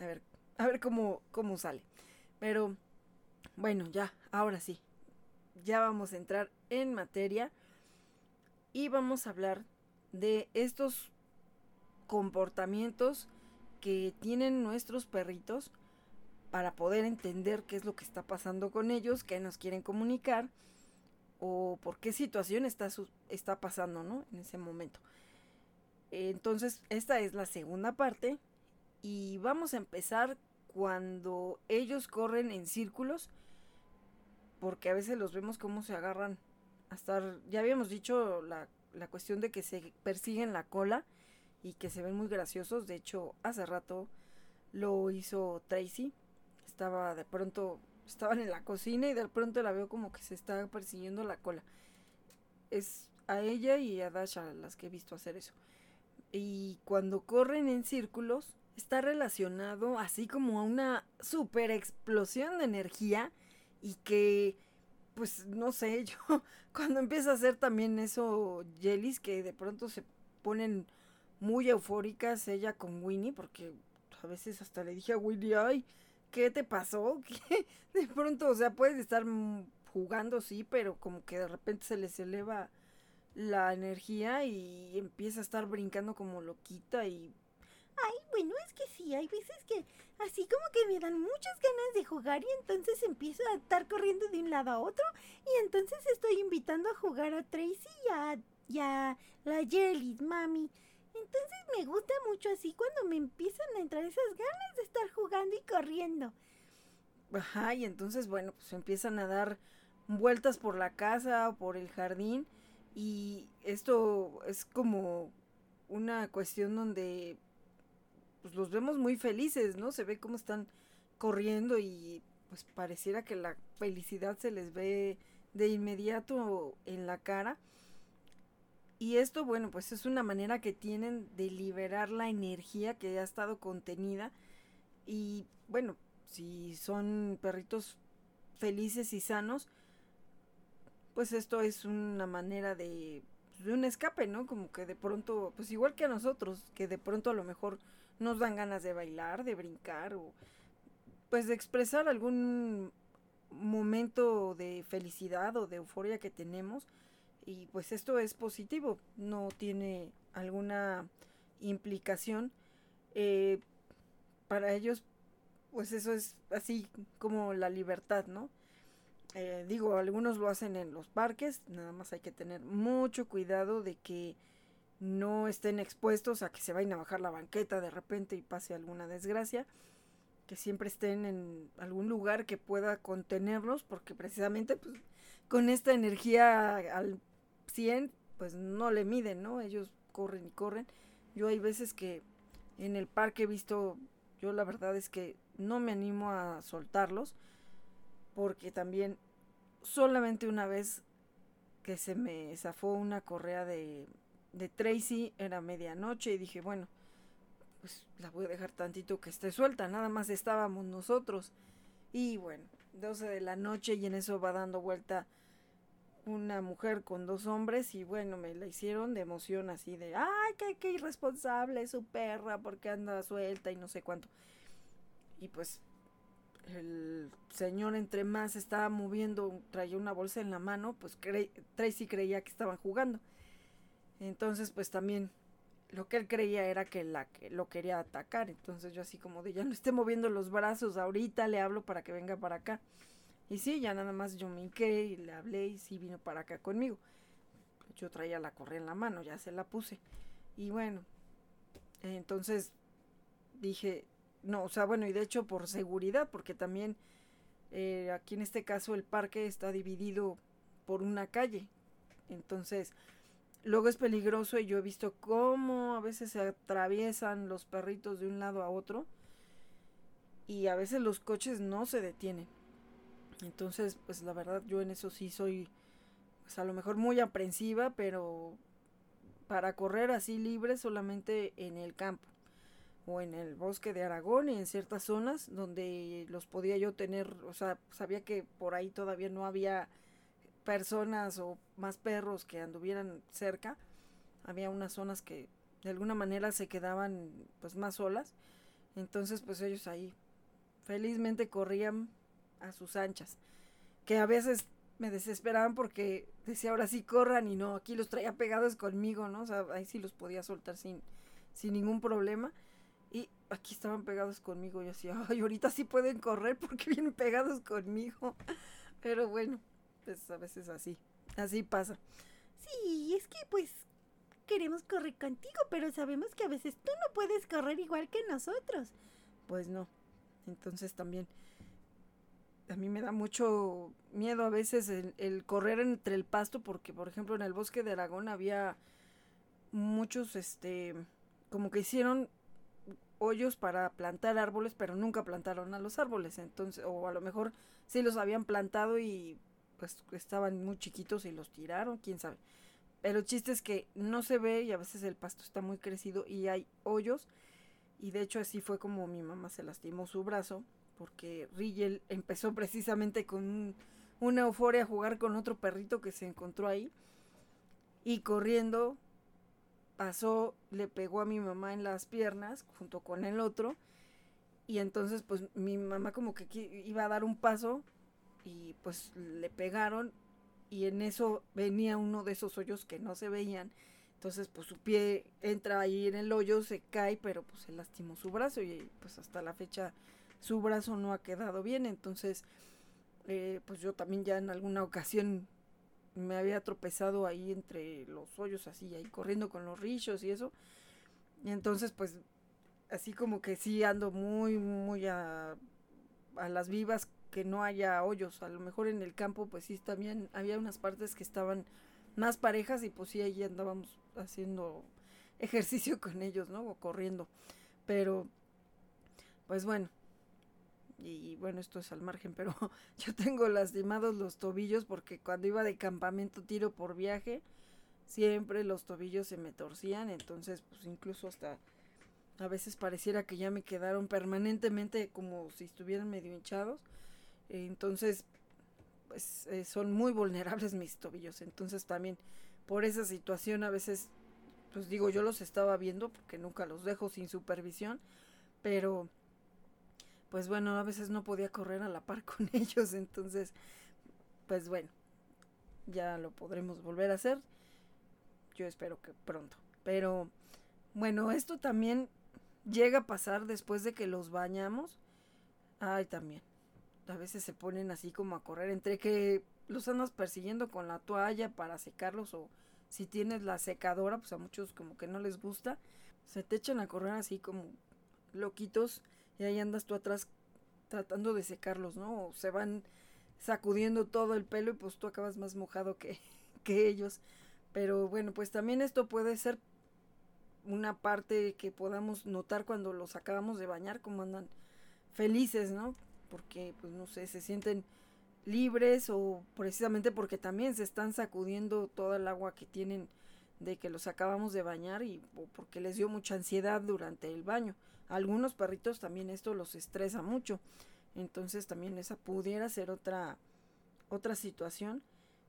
a ver, a ver cómo, cómo sale. Pero, bueno, ya, ahora sí, ya vamos a entrar en materia y vamos a hablar de estos comportamientos que tienen nuestros perritos para poder entender qué es lo que está pasando con ellos, qué nos quieren comunicar o por qué situación está, está pasando, ¿no? En ese momento. Entonces, esta es la segunda parte y vamos a empezar cuando ellos corren en círculos, porque a veces los vemos como se agarran hasta, ya habíamos dicho la, la cuestión de que se persiguen la cola y que se ven muy graciosos, de hecho, hace rato lo hizo Tracy, estaba de pronto, estaban en la cocina y de pronto la veo como que se está persiguiendo la cola. Es a ella y a Dasha las que he visto hacer eso. Y cuando corren en círculos, está relacionado así como a una super explosión de energía y que, pues no sé, yo cuando empieza a hacer también eso, Jellies, que de pronto se ponen muy eufóricas ella con Winnie, porque a veces hasta le dije a Winnie, ay, ¿qué te pasó? ¿Qué? De pronto, o sea, puedes estar jugando, sí, pero como que de repente se les eleva la energía y empieza a estar brincando como loquita y... Ay, bueno, es que sí, hay veces que así como que me dan muchas ganas de jugar y entonces empiezo a estar corriendo de un lado a otro y entonces estoy invitando a jugar a Tracy y a, la Jelly, mami. Entonces me gusta mucho así cuando me empiezan a entrar esas ganas de estar jugando y corriendo. Ajá, y entonces, bueno, pues empiezan a dar vueltas por la casa o por el jardín. Y esto es como una cuestión donde pues los vemos muy felices, ¿no? Se ve cómo están corriendo y pues pareciera que la felicidad se les ve de inmediato en la cara. Y esto, bueno, pues es una manera que tienen de liberar la energía que ha estado contenida. Y bueno, si son perritos felices y sanos, pues esto es una manera de, de un escape, ¿no? Como que de pronto, pues igual que a nosotros, que de pronto a lo mejor nos dan ganas de bailar, de brincar o pues de expresar algún momento de felicidad o de euforia que tenemos y pues esto es positivo, no tiene alguna implicación. Eh, para ellos, pues eso es así como la libertad, ¿no? Eh, digo, algunos lo hacen en los parques, nada más hay que tener mucho cuidado de que no estén expuestos a que se vayan a bajar la banqueta de repente y pase alguna desgracia, que siempre estén en algún lugar que pueda contenerlos, porque precisamente pues, con esta energía al 100, pues no le miden, ¿no? Ellos corren y corren. Yo hay veces que en el parque he visto, yo la verdad es que no me animo a soltarlos, porque también solamente una vez que se me zafó una correa de, de Tracy, era medianoche y dije, bueno, pues la voy a dejar tantito que esté suelta, nada más estábamos nosotros. Y bueno, 12 de la noche y en eso va dando vuelta una mujer con dos hombres y bueno, me la hicieron de emoción así de, ay, qué, qué irresponsable su perra porque anda suelta y no sé cuánto. Y pues el señor entre más estaba moviendo, traía una bolsa en la mano, pues Tracy creía que estaban jugando. Entonces pues también lo que él creía era que la que lo quería atacar. Entonces yo así como de ya no esté moviendo los brazos, ahorita le hablo para que venga para acá. Y sí, ya nada más yo me hinqué y le hablé y sí vino para acá conmigo. Yo traía la correa en la mano, ya se la puse. Y bueno, entonces dije, no, o sea, bueno, y de hecho por seguridad, porque también eh, aquí en este caso el parque está dividido por una calle. Entonces, luego es peligroso y yo he visto cómo a veces se atraviesan los perritos de un lado a otro y a veces los coches no se detienen. Entonces, pues la verdad yo en eso sí soy, pues a lo mejor muy aprensiva, pero para correr así libre solamente en el campo o en el bosque de Aragón y en ciertas zonas donde los podía yo tener, o sea, sabía que por ahí todavía no había personas o más perros que anduvieran cerca. Había unas zonas que de alguna manera se quedaban pues más solas. Entonces pues ellos ahí felizmente corrían a sus anchas. Que a veces me desesperaban porque decía ahora sí corran y no, aquí los traía pegados conmigo, ¿no? O sea, ahí sí los podía soltar sin, sin ningún problema. Y aquí estaban pegados conmigo. Y decía, ay, ahorita sí pueden correr porque vienen pegados conmigo. Pero bueno, pues a veces así, así pasa. Sí, es que pues queremos correr contigo, pero sabemos que a veces tú no puedes correr igual que nosotros. Pues no. Entonces también a mí me da mucho miedo a veces el, correr entre el pasto porque por ejemplo en el bosque de Aragón había muchos este como que hicieron hoyos para plantar árboles pero nunca plantaron a los árboles entonces o a lo mejor sí los habían plantado y pues estaban muy chiquitos y los tiraron quién sabe. Pero el chiste es que no se ve y a veces el pasto está muy crecido y hay hoyos. Y de hecho así fue como mi mamá se lastimó su brazo porque Rigel empezó precisamente con una euforia a jugar con otro perrito que se encontró ahí. Y corriendo pasó, le pegó a mi mamá en las piernas junto con el otro. Y entonces pues mi mamá como que iba a dar un paso y pues le pegaron y en eso venía uno de esos hoyos que no se veían. Entonces, pues su pie entra ahí en el hoyo, se cae, pero pues se lastimó su brazo y pues hasta la fecha su brazo no ha quedado bien, entonces eh, pues yo también ya en alguna ocasión me había tropezado ahí entre los hoyos así, ahí corriendo con los rillos y eso. Y entonces pues así como que sí ando muy, muy a, a las vivas que no haya hoyos. A lo mejor en el campo pues sí también había unas partes que estaban más parejas y pues sí ahí andábamos haciendo ejercicio con ellos, ¿no? O corriendo. Pero pues bueno, y bueno, esto es al margen, pero yo tengo lastimados los tobillos porque cuando iba de campamento tiro por viaje, siempre los tobillos se me torcían, entonces pues incluso hasta a veces pareciera que ya me quedaron permanentemente como si estuvieran medio hinchados, entonces pues eh, son muy vulnerables mis tobillos, entonces también por esa situación a veces pues digo yo los estaba viendo porque nunca los dejo sin supervisión, pero pues bueno, a veces no podía correr a la par con ellos, entonces, pues bueno, ya lo podremos volver a hacer. Yo espero que pronto. Pero bueno, esto también llega a pasar después de que los bañamos. Ay, también. A veces se ponen así como a correr entre que los andas persiguiendo con la toalla para secarlos o si tienes la secadora, pues a muchos como que no les gusta, se te echan a correr así como loquitos y ahí andas tú atrás tratando de secarlos, ¿no? O se van sacudiendo todo el pelo y pues tú acabas más mojado que, que ellos. Pero bueno, pues también esto puede ser una parte que podamos notar cuando los acabamos de bañar, como andan felices, ¿no? Porque, pues no sé, se sienten libres o precisamente porque también se están sacudiendo toda el agua que tienen de que los acabamos de bañar y porque les dio mucha ansiedad durante el baño. algunos perritos también esto los estresa mucho. Entonces también esa pudiera ser otra otra situación.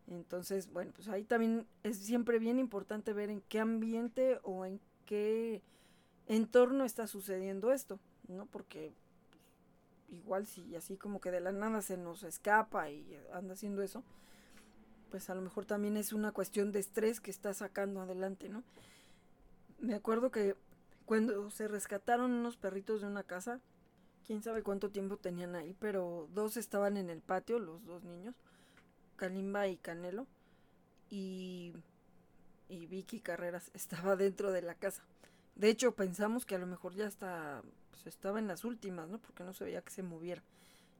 Entonces, bueno, pues ahí también es siempre bien importante ver en qué ambiente o en qué entorno está sucediendo esto, ¿no? Porque igual si así como que de la nada se nos escapa y anda haciendo eso, pues a lo mejor también es una cuestión de estrés que está sacando adelante, ¿no? Me acuerdo que cuando se rescataron unos perritos de una casa, quién sabe cuánto tiempo tenían ahí, pero dos estaban en el patio, los dos niños, Kalimba y Canelo, y, y Vicky Carreras estaba dentro de la casa. De hecho, pensamos que a lo mejor ya está, pues estaba en las últimas, ¿no? Porque no se veía que se moviera.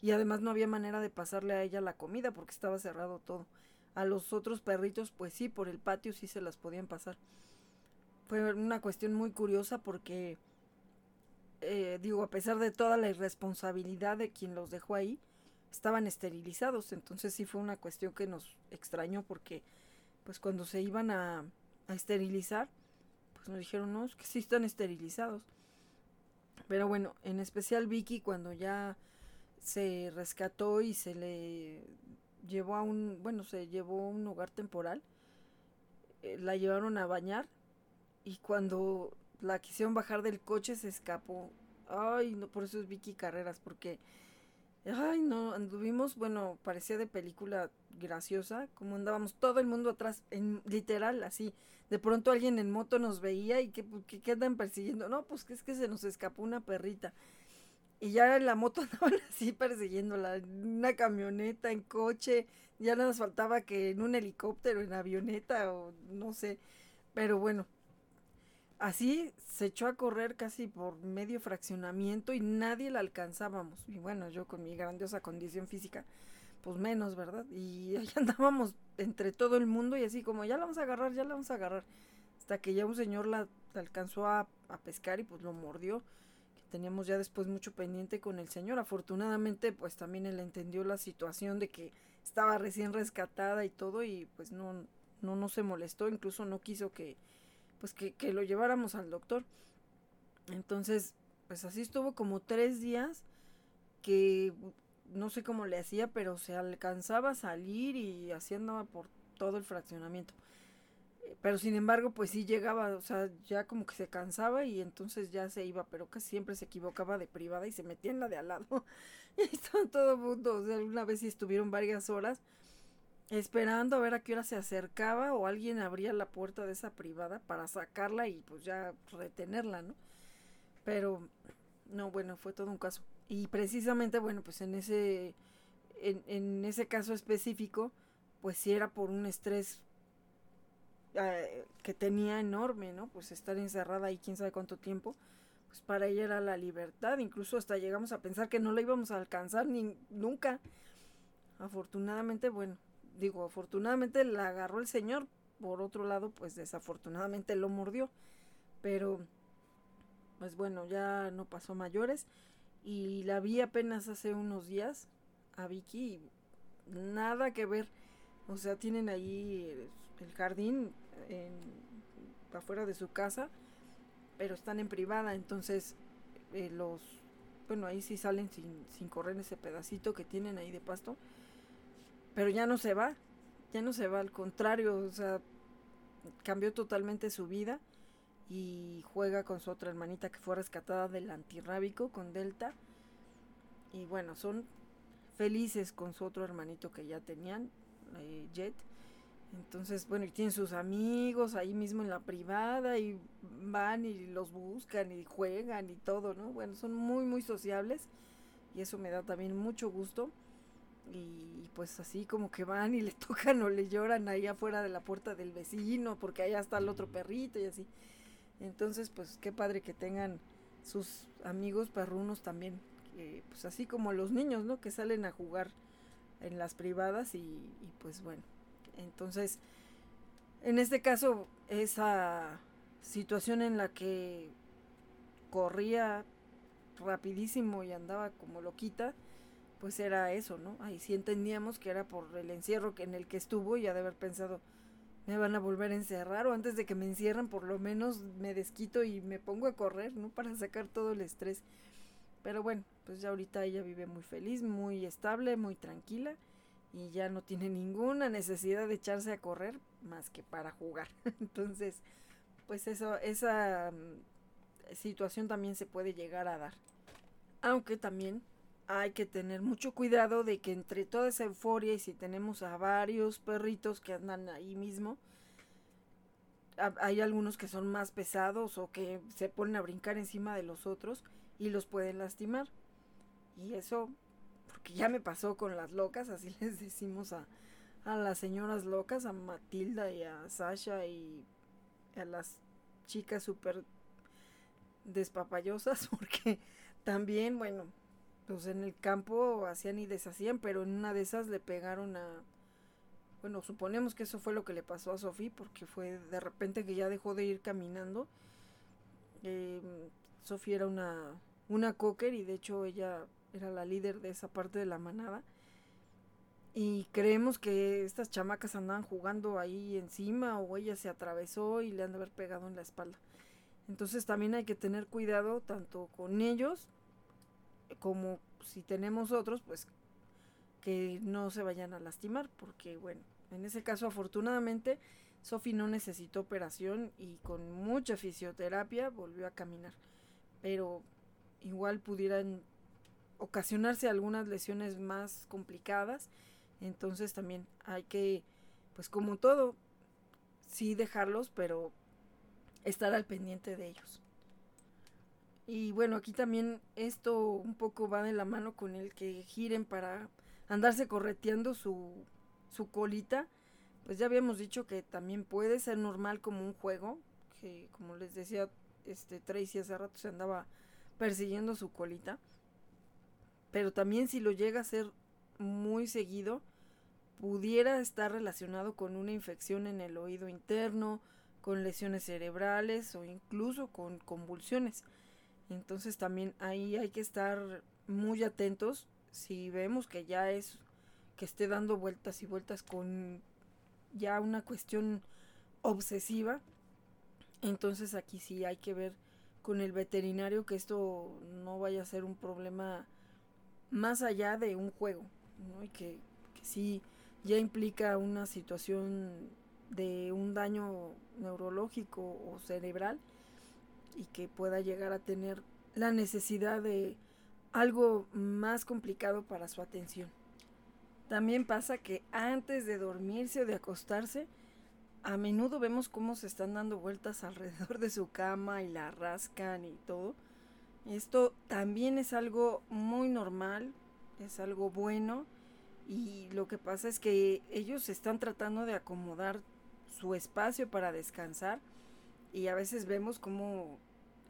Y además no había manera de pasarle a ella la comida porque estaba cerrado todo. A los otros perritos, pues sí, por el patio sí se las podían pasar. Fue una cuestión muy curiosa porque, eh, digo, a pesar de toda la irresponsabilidad de quien los dejó ahí, estaban esterilizados. Entonces sí fue una cuestión que nos extrañó porque, pues cuando se iban a, a esterilizar, pues nos dijeron, no, es que sí están esterilizados. Pero bueno, en especial Vicky cuando ya se rescató y se le llevó a un, bueno, se llevó a un hogar temporal, eh, la llevaron a bañar y cuando la quisieron bajar del coche se escapó. Ay, no, por eso es Vicky Carreras, porque, ay, no, anduvimos, bueno, parecía de película graciosa, como andábamos todo el mundo atrás, en literal, así. De pronto alguien en moto nos veía y que, que, que andan persiguiendo. No, pues que es que se nos escapó una perrita. Y ya en la moto andaban así persiguiéndola, en una camioneta, en coche, ya nos faltaba que en un helicóptero, en avioneta o no sé. Pero bueno, así se echó a correr casi por medio fraccionamiento y nadie la alcanzábamos. Y bueno, yo con mi grandiosa condición física, pues menos, ¿verdad? Y ahí andábamos entre todo el mundo y así como ya la vamos a agarrar, ya la vamos a agarrar. Hasta que ya un señor la, alcanzó a, a pescar y pues lo mordió teníamos ya después mucho pendiente con el señor. Afortunadamente, pues también él entendió la situación de que estaba recién rescatada y todo y pues no, no, no se molestó, incluso no quiso que, pues que, que lo lleváramos al doctor. Entonces, pues así estuvo como tres días que no sé cómo le hacía, pero se alcanzaba a salir y así andaba por todo el fraccionamiento pero sin embargo, pues sí llegaba, o sea, ya como que se cansaba y entonces ya se iba, pero casi siempre se equivocaba de privada y se metía en la de al lado. y estaba todo el mundo, o sea, una vez sí estuvieron varias horas esperando a ver a qué hora se acercaba o alguien abría la puerta de esa privada para sacarla y pues ya retenerla, ¿no? Pero no, bueno, fue todo un caso. Y precisamente, bueno, pues en ese, en, en ese caso específico, pues sí era por un estrés eh, que tenía enorme, ¿no? Pues estar encerrada ahí quién sabe cuánto tiempo, pues para ella era la libertad, incluso hasta llegamos a pensar que no la íbamos a alcanzar ni nunca. Afortunadamente, bueno, digo, afortunadamente la agarró el señor, por otro lado, pues desafortunadamente lo mordió, pero pues bueno, ya no pasó mayores y la vi apenas hace unos días a Vicky, nada que ver, o sea, tienen ahí el jardín en, afuera de su casa, pero están en privada, entonces eh, los, bueno, ahí sí salen sin, sin correr ese pedacito que tienen ahí de pasto, pero ya no se va, ya no se va, al contrario, o sea, cambió totalmente su vida y juega con su otra hermanita que fue rescatada del antirrábico con Delta. Y bueno, son felices con su otro hermanito que ya tenían, eh, Jet. Entonces, bueno, y tienen sus amigos ahí mismo en la privada y van y los buscan y juegan y todo, ¿no? Bueno, son muy, muy sociables y eso me da también mucho gusto. Y, pues así como que van y le tocan o le lloran ahí afuera de la puerta del vecino porque allá está el otro perrito y así. Entonces, pues qué padre que tengan sus amigos perrunos también, pues así como los niños, ¿no? Que salen a jugar en las privadas y, y pues bueno entonces, en este caso, esa situación en la que corría rapidísimo y andaba como loquita, pues era eso, ¿no? Ahí sí entendíamos que era por el encierro que en el que estuvo y ha de haber pensado, me van a volver a encerrar o antes de que me encierren por lo menos me desquito y me pongo a correr, ¿no? Para sacar todo el estrés. Pero bueno, pues ya ahorita ella vive muy feliz, muy estable, muy tranquila y ya no tiene ninguna necesidad de echarse a correr más que para jugar. Entonces, pues eso, esa mm, situación también se puede llegar a dar. Aunque también hay que tener mucho cuidado de que entre toda esa euforia y si tenemos a varios perritos que andan ahí mismo, hay algunos que son más pesados o que se ponen a brincar encima de los otros y los pueden lastimar. Y eso, porque ya me pasó con las locas, así les decimos a, a las señoras locas, a Matilda y a Sasha y a las chicas súper despapallosas, porque también, bueno, pues en el campo hacían y deshacían, pero en una de esas le pegaron a... Bueno, suponemos que eso fue lo que le pasó a Sofía, porque fue de repente que ya dejó de ir caminando. Eh, Sofía era una, una cocker y de hecho ella era la líder de esa parte de la manada. Y creemos que estas chamacas andaban jugando ahí encima o ella se atravesó y le han de haber pegado en la espalda. Entonces también hay que tener cuidado tanto con ellos como si tenemos otros, pues que no se vayan a lastimar, porque bueno, en ese caso afortunadamente Sofi no necesitó operación y con mucha fisioterapia volvió a caminar, pero igual pudieran ocasionarse algunas lesiones más complicadas, entonces también hay que, pues como todo, sí dejarlos, pero estar al pendiente de ellos. Y bueno, aquí también esto un poco va de la mano con el que giren para andarse correteando su, su colita. Pues ya habíamos dicho que también puede ser normal como un juego, que como les decía, este Tracy hace rato se andaba persiguiendo su colita. Pero también si lo llega a ser muy seguido, pudiera estar relacionado con una infección en el oído interno, con lesiones cerebrales o incluso con convulsiones. Entonces también ahí hay que estar muy atentos si vemos que ya es que esté dando vueltas y vueltas con ya una cuestión obsesiva. Entonces aquí sí hay que ver con el veterinario que esto no vaya a ser un problema más allá de un juego, ¿no? Y que, que sí ya implica una situación de un daño neurológico o cerebral y que pueda llegar a tener la necesidad de algo más complicado para su atención. También pasa que antes de dormirse o de acostarse, a menudo vemos cómo se están dando vueltas alrededor de su cama y la rascan y todo. Esto también es algo muy normal, es algo bueno y lo que pasa es que ellos están tratando de acomodar su espacio para descansar y a veces vemos como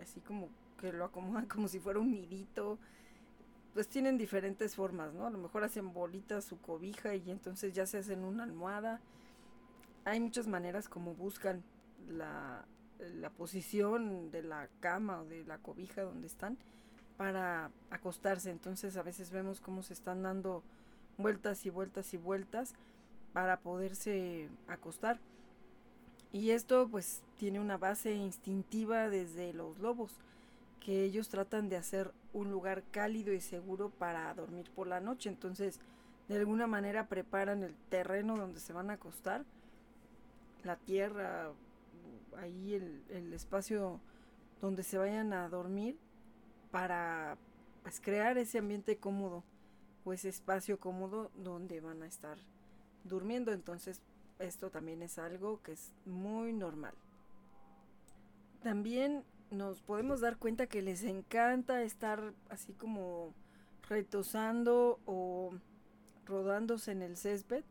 así como que lo acomodan como si fuera un nidito. Pues tienen diferentes formas, ¿no? A lo mejor hacen bolitas su cobija y entonces ya se hacen una almohada. Hay muchas maneras como buscan la, la posición de la cama o de la cobija donde están para acostarse. Entonces a veces vemos cómo se están dando vueltas y vueltas y vueltas para poderse acostar. Y esto pues tiene una base instintiva desde los lobos, que ellos tratan de hacer un lugar cálido y seguro para dormir por la noche. Entonces, de alguna manera preparan el terreno donde se van a acostar, la tierra, ahí el, el espacio donde se vayan a dormir para pues, crear ese ambiente cómodo o ese espacio cómodo donde van a estar durmiendo. Entonces, esto también es algo que es muy normal. También nos podemos dar cuenta que les encanta estar así como retosando o rodándose en el césped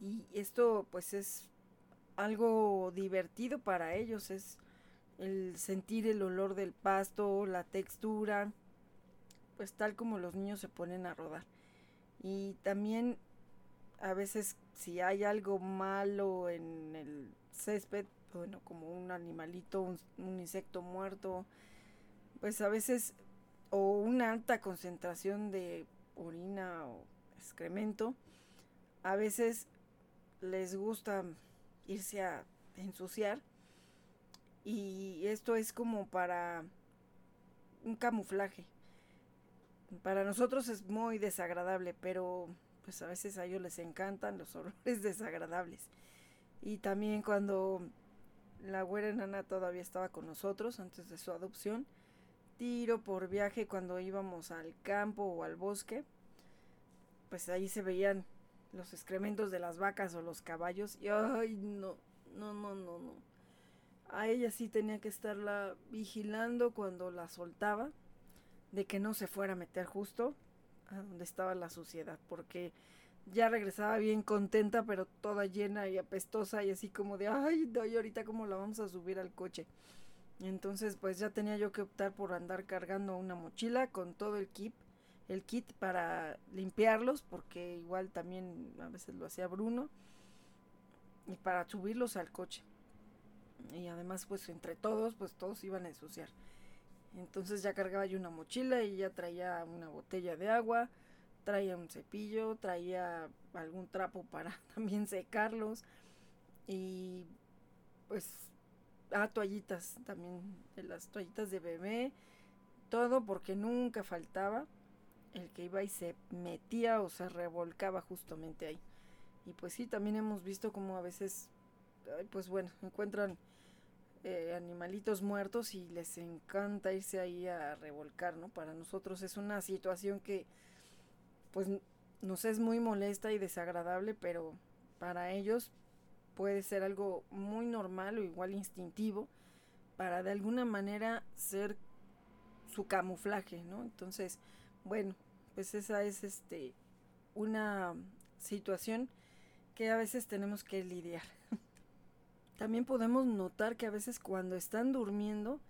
y esto pues es algo divertido para ellos, es el sentir el olor del pasto, la textura, pues tal como los niños se ponen a rodar. Y también a veces si hay algo malo en el césped, bueno, como un animalito, un, insecto muerto, pues a veces, o una alta concentración de orina o excremento, a veces les gusta irse a ensuciar y esto es como para un camuflaje. Para nosotros es muy desagradable, pero pues a veces a ellos les encantan los olores desagradables. Y también cuando la güera enana todavía estaba con nosotros antes de su adopción, tiro por viaje cuando íbamos al campo o al bosque, pues ahí se veían los excrementos de las vacas o los caballos y ay no, no, no, no, no. A ella sí tenía que estarla vigilando cuando la soltaba, de que no se fuera a meter justo a donde estaba la suciedad, porque ya regresaba bien contenta, pero toda llena y apestosa y así como de, ay, no, y ahorita cómo la vamos a subir al coche. Entonces, pues ya tenía yo que optar por andar cargando una mochila con todo el kit, el kit para limpiarlos, porque igual también a veces lo hacía Bruno, y para subirlos al coche. Y además, pues entre todos, pues todos iban a ensuciar. Entonces ya cargaba yo una mochila y ya traía una botella de agua, traía un cepillo, traía algún trapo para también secarlos y pues ah, toallitas también, de las toallitas de bebé, todo porque nunca faltaba el que iba y se metía o se revolcaba justamente ahí. Y pues sí, también hemos visto como a veces, pues bueno, encuentran eh, animalitos muertos y les encanta irse ahí a revolcar, ¿no? Para nosotros es una situación que pues nos es muy molesta y desagradable, pero para ellos puede ser algo muy normal o igual instintivo para de alguna manera ser su camuflaje, ¿no? Entonces, bueno, pues esa es este una situación que a veces tenemos que lidiar. También podemos notar que a veces cuando están durmiendo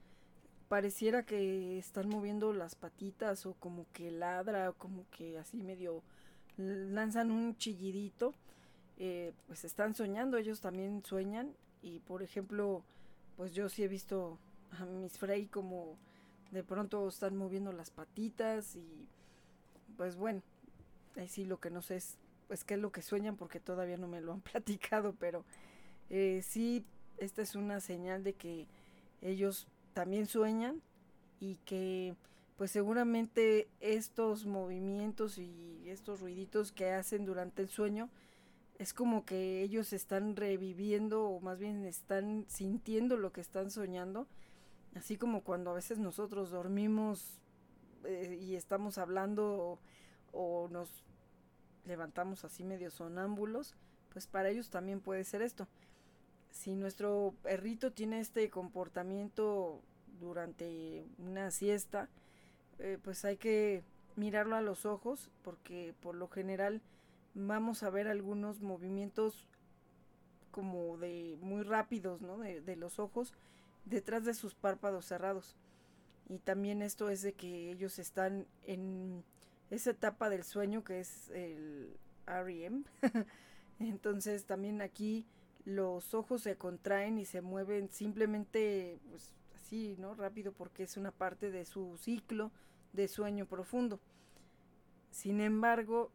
pareciera que están moviendo las patitas o como que ladra o como que así medio lanzan un chillidito. Eh, pues están soñando, ellos también sueñan y por ejemplo pues yo sí he visto a mis Frey como de pronto están moviendo las patitas y pues bueno, ahí sí lo que no sé es pues qué es lo que sueñan porque todavía no me lo han platicado, pero eh, sí, esta es una señal de que ellos también sueñan y que pues seguramente estos movimientos y estos ruiditos que hacen durante el sueño es como que ellos están reviviendo o más bien están sintiendo lo que están soñando, así como cuando a veces nosotros dormimos eh, y estamos hablando o, o nos levantamos así medio sonámbulos, pues para ellos también puede ser esto si nuestro perrito tiene este comportamiento durante una siesta, eh, pues hay que mirarlo a los ojos porque por lo general vamos a ver algunos movimientos como de muy rápidos, ¿no? De, de los ojos detrás de sus párpados cerrados. Y también esto es de que ellos están en esa etapa del sueño que es el REM. Entonces también aquí los ojos se contraen y se mueven simplemente pues así, ¿no? Rápido porque es una parte de su ciclo de sueño profundo. Sin embargo,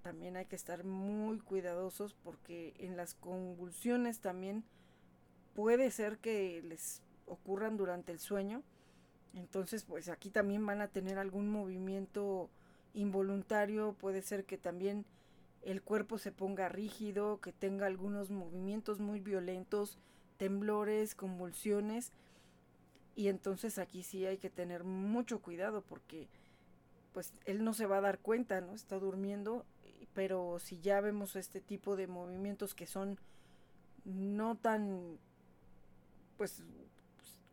también hay que estar muy cuidadosos porque en las convulsiones también puede ser que les ocurran durante el sueño. Entonces, pues aquí también van a tener algún movimiento involuntario, puede ser que también el cuerpo se ponga rígido, que tenga algunos movimientos muy violentos, temblores, convulsiones. Y entonces aquí sí hay que tener mucho cuidado porque pues él no se va a dar cuenta, ¿no? Está durmiendo, pero si ya vemos este tipo de movimientos que son no tan pues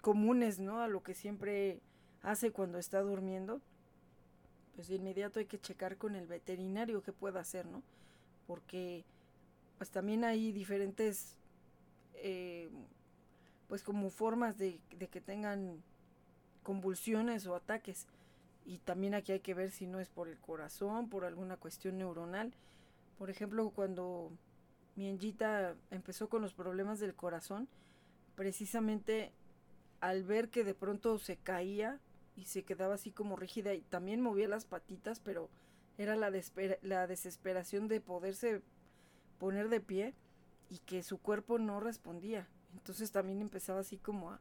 comunes, ¿no? A lo que siempre hace cuando está durmiendo, pues de inmediato hay que checar con el veterinario qué pueda hacer, ¿no? Porque pues también hay diferentes eh, pues como formas de, de, que tengan convulsiones o ataques y también aquí hay que ver si no es por el corazón, por alguna cuestión neuronal. Por ejemplo, cuando mi enjita empezó con los problemas del corazón, precisamente al ver que de pronto se caía y se quedaba así como rígida y también movía las patitas, pero era la, la desesperación de poderse poner de pie y que su cuerpo no respondía. Entonces también empezaba así como a,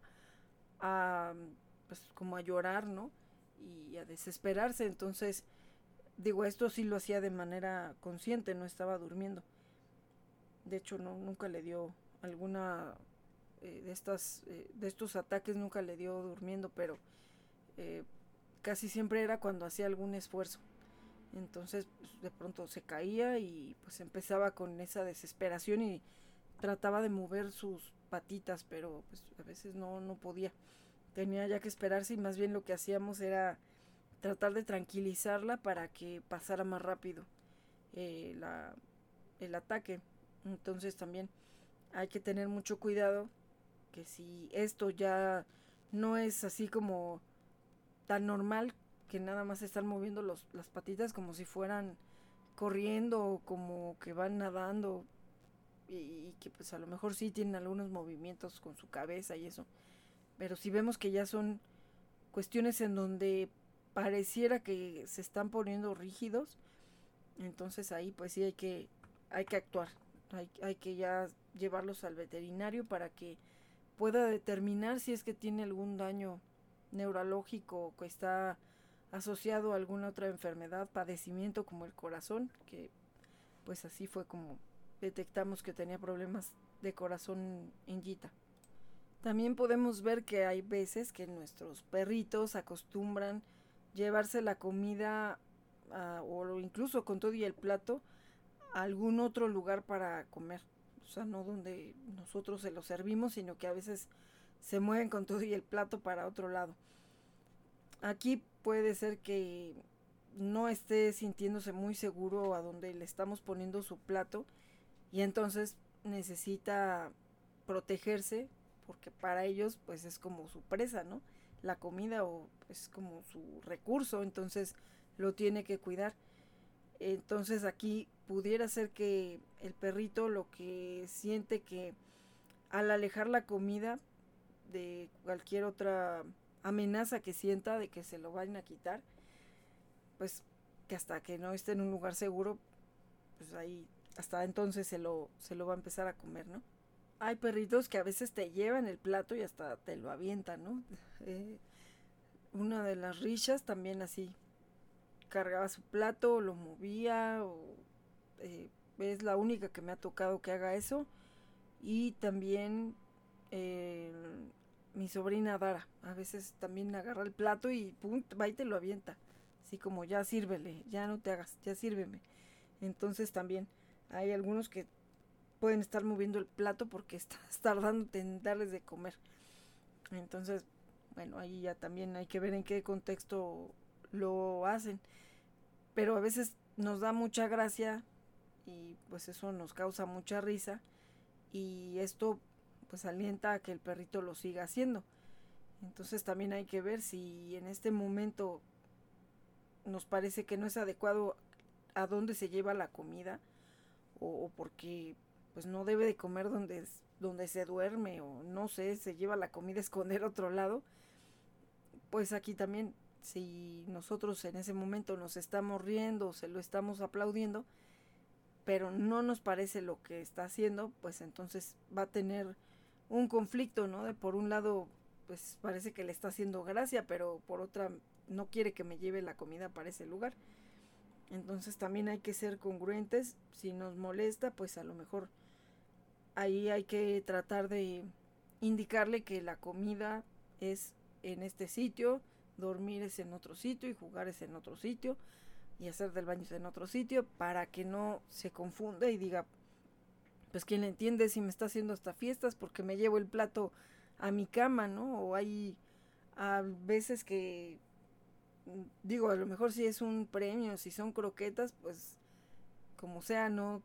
a pues como a llorar, ¿no? Y a desesperarse. Entonces, digo, esto sí lo hacía de manera consciente, no estaba durmiendo. De hecho, no, nunca le dio alguna eh, de estas eh, de estos ataques nunca le dio durmiendo, pero eh, casi siempre era cuando hacía algún esfuerzo. Entonces, pues, de pronto se caía y pues empezaba con esa desesperación y trataba de mover sus patitas, pero pues a veces no, no podía. Tenía ya que esperarse y más bien lo que hacíamos era tratar de tranquilizarla para que pasara más rápido eh, la, el ataque. Entonces también hay que tener mucho cuidado que si esto ya no es así como tan normal que nada más están moviendo los, las patitas como si fueran corriendo o como que van nadando y, que pues a lo mejor sí tienen algunos movimientos con su cabeza y eso. Pero si vemos que ya son cuestiones en donde pareciera que se están poniendo rígidos, entonces ahí pues sí hay que, hay que actuar. Hay, hay que ya llevarlos al veterinario para que pueda determinar si es que tiene algún daño neurológico que está asociado a alguna otra enfermedad, padecimiento como el corazón, que pues así fue como detectamos que tenía problemas de corazón en Gita. También podemos ver que hay veces que nuestros perritos acostumbran llevarse la comida o incluso con todo y el plato a algún otro lugar para comer. O sea, no donde nosotros se lo servimos, sino que a veces se mueven con todo y el plato para otro lado. Aquí puede ser que no esté sintiéndose muy seguro a donde le estamos poniendo su plato y entonces necesita protegerse porque para ellos pues es como su presa, ¿no? La comida o es como su recurso, entonces lo tiene que cuidar. Entonces aquí pudiera ser que el perrito lo que siente que al alejar la comida de cualquier otra amenaza que sienta de que se lo vayan a quitar, pues que hasta que no esté en un lugar seguro, pues ahí hasta entonces se lo, se lo va a empezar a comer, ¿no? Hay perritos que a veces te llevan el plato y hasta te lo avientan, ¿no? Eh, una de las richas también así cargaba su plato, lo movía, eh, es la única que me ha tocado que haga eso. Y también eh, mi sobrina Dara, a veces también agarra el plato y pum, va y te lo avienta. Así como ya sírvele, ya no te hagas, ya sírveme. Entonces también hay algunos que pueden estar moviendo el plato porque estás tardando en darles de comer. Entonces, bueno, ahí ya también hay que ver en qué contexto lo hacen. Pero a veces nos da mucha gracia y pues eso nos causa mucha risa y esto pues alienta a que el perrito lo siga haciendo. Entonces también hay que ver si en este momento nos parece que no es adecuado a dónde se lleva la comida o, porque pues no debe de comer donde, donde se duerme o no sé, se lleva la comida a esconder otro lado, pues aquí también si nosotros en ese momento nos estamos riendo se lo estamos aplaudiendo, pero no nos parece lo que está haciendo, pues entonces va a tener un conflicto, ¿no? De por un lado, pues parece que le está haciendo gracia, pero por otra no quiere que me lleve la comida para ese lugar. Entonces también hay que ser congruentes. Si nos molesta, pues a lo mejor ahí hay que tratar de indicarle que la comida es en este sitio, dormir es en otro sitio y jugar es en otro sitio y hacer del baño es en otro sitio para que no se confunda y diga, pues quién le entiende si me está haciendo hasta fiestas porque me llevo el plato a mi cama, ¿no? O hay a veces que digo, a lo mejor si es un premio, si son croquetas, pues como sea, no,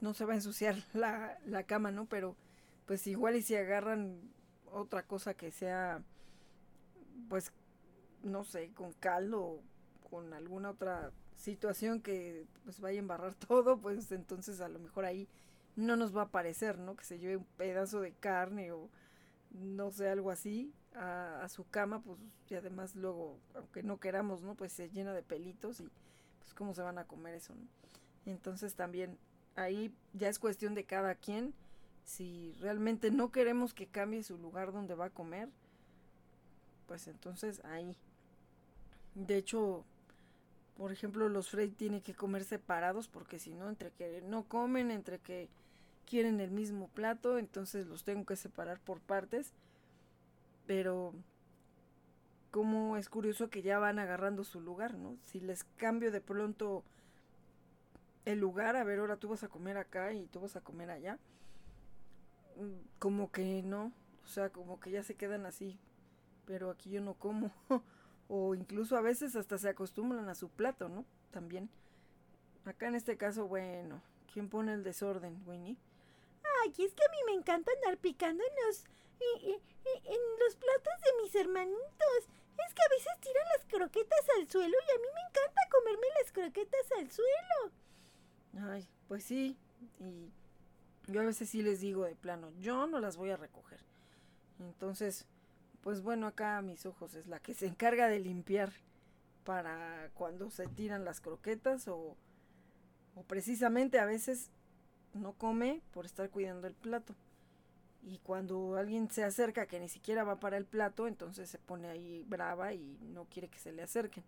no se va a ensuciar la, la cama, ¿no? Pero pues igual y si agarran otra cosa que sea, pues, no sé, con caldo o con alguna otra situación que pues vaya a embarrar todo, pues entonces a lo mejor ahí no nos va a parecer, ¿no? Que se lleve un pedazo de carne o no sé, algo así, a, su cama, pues y además luego, aunque no queramos, ¿no? Pues se llena de pelitos y pues cómo se van a comer eso, ¿no? Entonces también ahí ya es cuestión de cada quien. Si realmente no queremos que cambie su lugar donde va a comer, pues entonces ahí. De hecho, por ejemplo, los Frey tienen que comer separados porque si no, entre que no comen, entre que quieren el mismo plato, entonces los tengo que separar por partes. Pero como es curioso que ya van agarrando su lugar, ¿no? Si les cambio de pronto el lugar, a ver, ahora tú vas a comer acá y tú vas a comer allá, mm, como que no, o sea, como que ya se quedan así, pero aquí yo no como, o incluso a veces hasta se acostumbran a su plato, ¿no? También. Acá en este caso, bueno, ¿quién pone el desorden, Winnie? Ay, es que a mí me encanta andar picando en los, en los platos de mis hermanitos. Es que a veces tiran las croquetas al suelo y a mí me encanta comerme las croquetas al suelo. Ay, pues sí. Y yo a veces sí les digo de plano, yo no las voy a recoger. Entonces, pues bueno, acá a mis ojos es la que se encarga de limpiar para cuando se tiran las croquetas o, o precisamente a veces no come por estar cuidando el plato. Y cuando alguien se acerca que ni siquiera va para el plato, entonces se pone ahí brava y no quiere que se le acerquen.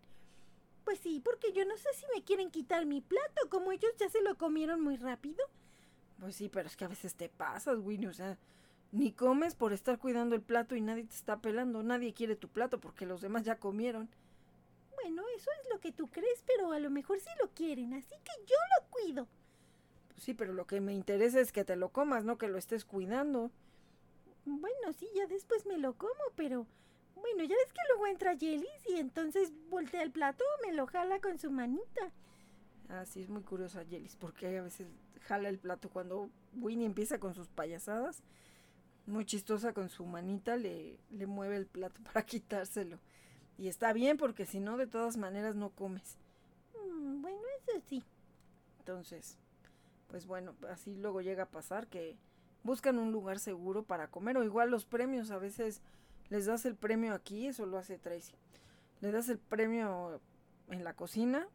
Pues sí, porque yo no sé si me quieren quitar mi plato, como ellos ya se lo comieron muy rápido. Pues sí, pero es que a veces te pasas, Winnie, o sea, ni comes por estar cuidando el plato y nadie te está pelando, nadie quiere tu plato porque los demás ya comieron. Bueno, eso es lo que tú crees, pero a lo mejor sí lo quieren, así que yo lo cuido. Sí, pero lo que me interesa es que te lo comas, no que lo estés cuidando. Bueno, sí, ya después me lo como, pero bueno, ya ves que luego entra Yelis y entonces voltea el plato me lo jala con su manita. Ah, sí, es muy curiosa Yelis, porque a veces jala el plato cuando Winnie empieza con sus payasadas. Muy chistosa con su manita, le, le mueve el plato para quitárselo. Y está bien, porque si no, de todas maneras no comes. Mm, bueno, eso sí. Entonces, pues bueno, así luego llega a pasar que buscan un lugar seguro para comer o igual los premios a veces les das el premio aquí, eso lo hace Tracy. Le das el premio en la cocina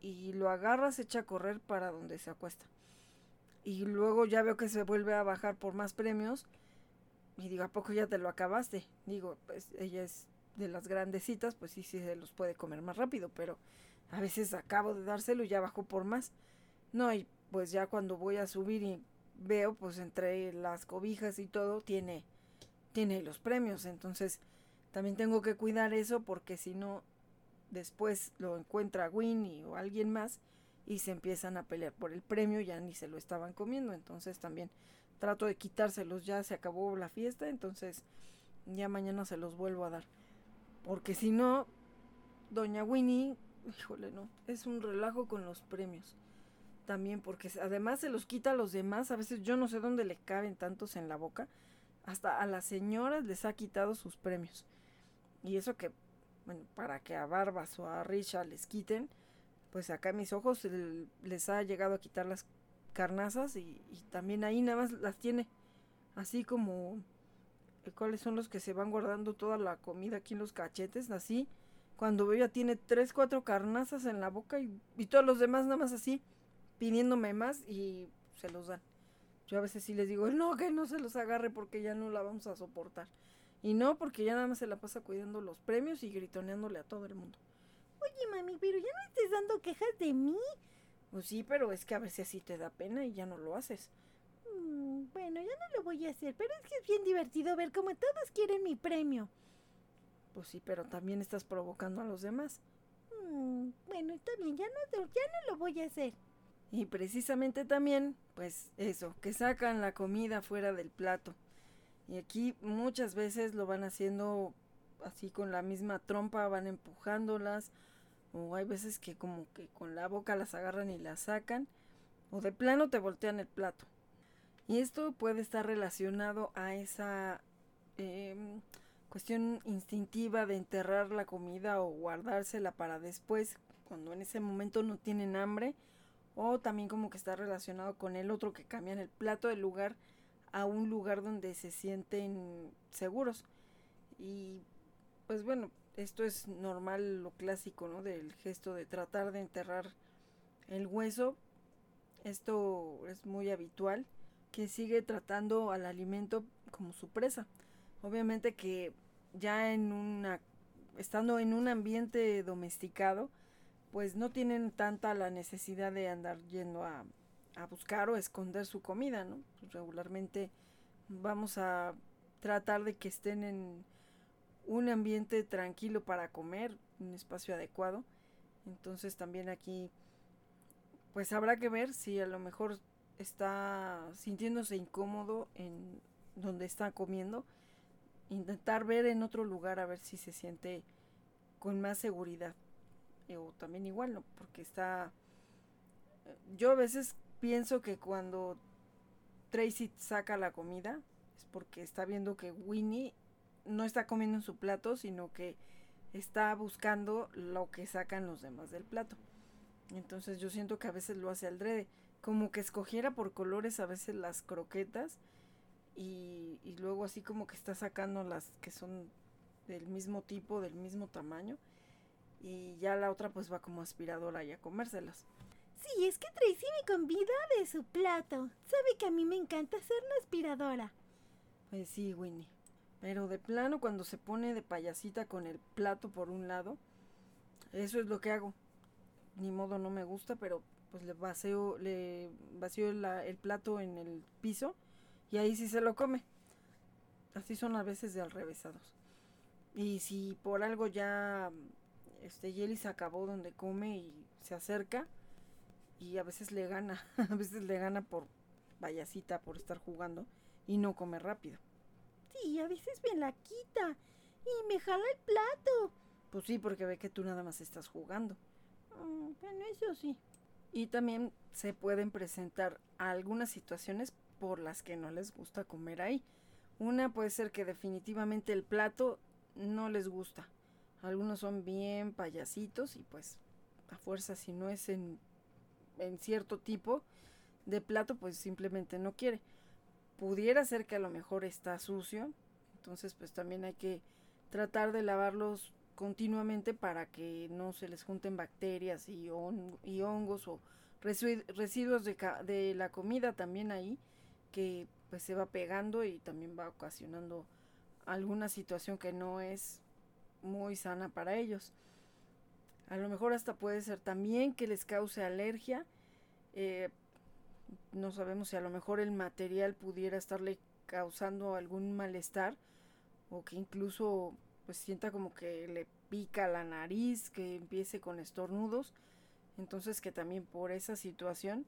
y lo agarras, echa a correr para donde se acuesta. Y luego ya veo que se vuelve a bajar por más premios y digo, ¿a poco ya te lo acabaste? Digo, pues ella es de las grandecitas, pues sí, sí se los puede comer más rápido, pero a veces acabo de dárselo y ya bajó por más. No, y pues ya cuando voy a subir y veo pues entre las cobijas y todo tiene tiene los premios. Entonces también tengo que cuidar eso porque si no después lo encuentra Winnie o alguien más y se empiezan a pelear por el premio ya ni se lo estaban comiendo. Entonces también trato de quitárselos ya se acabó la fiesta entonces ya mañana se los vuelvo a dar. Porque si no doña Winnie híjole no es un relajo con los premios también, porque además se los quita a los demás, a veces yo no sé dónde le caben tantos en la boca, hasta a las señoras les ha quitado sus premios. Y eso que, bueno, para que a Barbas o a Risha les quiten, pues acá a mis ojos les ha llegado a quitar las carnazas y, también ahí nada más las tiene, así como, eh, ¿cuáles son los que se van guardando toda la comida aquí en los cachetes? Así, cuando ya tiene tres, cuatro carnazas en la boca y, y todos los demás nada más así pidiéndome más y se los dan. Yo a veces sí les digo, no, que no se los agarre porque ya no la vamos a soportar. Y no, porque ya nada más se la pasa cuidando los premios y gritoneándole a todo el mundo. Oye, mami, pero ya no estés dando quejas de mí. Pues sí, pero es que a veces sí te da pena y ya no lo haces. Mm, bueno, ya no lo voy a hacer, pero es que es bien divertido ver cómo todos quieren mi premio. Pues sí, pero también estás provocando a los demás. Mm, bueno, está bien, ya no, ya no lo voy a hacer. Y precisamente también, pues eso, que sacan la comida fuera del plato. Y aquí muchas veces lo van haciendo así con la misma trompa, van empujándolas. O hay veces que como que con la boca las agarran y las sacan. O de plano te voltean el plato. Y esto puede estar relacionado a esa eh, cuestión instintiva de enterrar la comida o guardársela para después, cuando en ese momento no tienen hambre o también como que está relacionado con el otro que cambian el plato del lugar a un lugar donde se sienten seguros. Y pues bueno, esto es normal, lo clásico, ¿no? Del gesto de tratar de enterrar el hueso. Esto es muy habitual, que sigue tratando al alimento como su presa. Obviamente que ya en una, estando en un ambiente domesticado, pues no tienen tanta la necesidad de andar yendo a, a buscar o esconder su comida, ¿no? Pues regularmente vamos a tratar de que estén en un ambiente tranquilo para comer, un espacio adecuado. Entonces también aquí pues habrá que ver si a lo mejor está sintiéndose incómodo en donde está comiendo. Intentar ver en otro lugar a ver si se siente con más seguridad. O también igual, ¿no? Porque está... Yo a veces pienso que cuando Tracy saca la comida es porque está viendo que Winnie no está comiendo en su plato, sino que está buscando lo que sacan los demás del plato. Entonces yo siento que a veces lo hace al drede, como que escogiera por colores a veces las croquetas y, y luego así como que está sacando las que son del mismo tipo, del mismo tamaño y ya la otra pues va como aspiradora y a comérselas. Sí, es que Tracy me convida de su plato. Sabe que a mí me encanta ser la aspiradora. Pues sí, Winnie. Pero de plano cuando se pone de payasita con el plato por un lado, eso es lo que hago. Ni modo no me gusta, pero pues le vacío, le vacío el plato en el piso y ahí sí se lo come. Así son a veces de alrevesados. Y si por algo ya este Jelly se acabó donde come y se acerca y a veces le gana, a veces le gana por payasita, por estar jugando y no come rápido. Sí, a veces me la quita y me jala el plato. Pues sí, porque ve que tú nada más estás jugando. Mm, bueno, eso sí. Y también se pueden presentar algunas situaciones por las que no les gusta comer ahí. Una puede ser que definitivamente el plato no les gusta. Algunos son bien payasitos y pues a fuerza si no es en, en cierto tipo de plato pues simplemente no quiere. Pudiera ser que a lo mejor está sucio, entonces pues también hay que tratar de lavarlos continuamente para que no se les junten bacterias y, hongos o residuos de, de, la comida también ahí que pues se va pegando y también va ocasionando alguna situación que no es muy sana para ellos. A lo mejor hasta puede ser también que les cause alergia. Eh, no sabemos si a lo mejor el material pudiera estarle causando algún malestar o que incluso pues sienta como que le pica la nariz, que empiece con estornudos, entonces que también por esa situación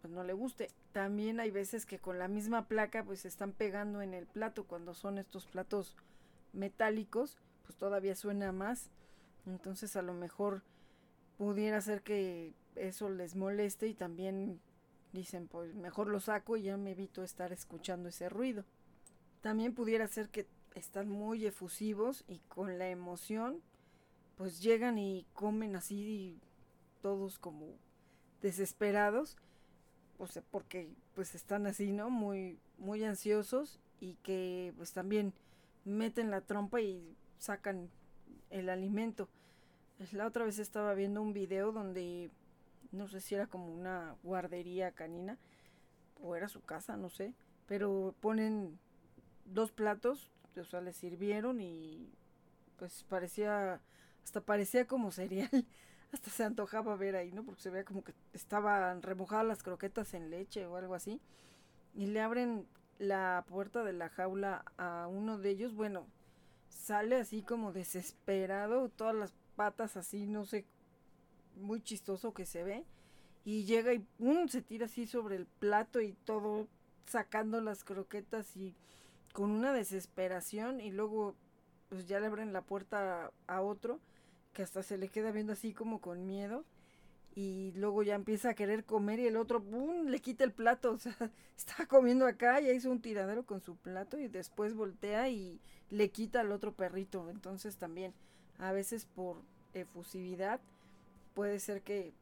pues no le guste. También hay veces que con la misma placa pues se están pegando en el plato cuando son estos platos metálicos, pues todavía suena más. Entonces a lo mejor pudiera ser que eso les moleste y también Dicen, pues mejor lo saco y ya me evito estar escuchando ese ruido. También pudiera ser que están muy efusivos y con la emoción, pues llegan y comen así todos como desesperados, o sea, porque pues están así, ¿no? Muy, muy ansiosos y que pues también meten la trompa y sacan el alimento. La otra vez estaba viendo un video donde no sé si era como una guardería canina o era su casa, no sé, pero ponen dos platos, o sea, les sirvieron y pues parecía, hasta parecía como cereal, hasta se antojaba ver ahí, ¿no? Porque se veía como que estaban remojadas las croquetas en leche o algo así, y le abren la puerta de la jaula a uno de ellos, bueno, sale así como desesperado, todas las patas así, no sé muy chistoso que se ve. Y llega y ¡pum! se tira así sobre el plato y todo sacando las croquetas y con una desesperación y luego pues ya le abren la puerta a, otro que hasta se le queda viendo así como con miedo y luego ya empieza a querer comer y el otro ¡pum! le quita el plato, o sea, está comiendo acá, ya hizo un tiradero con su plato y después voltea y le quita al otro perrito, entonces también a veces por efusividad puede ser que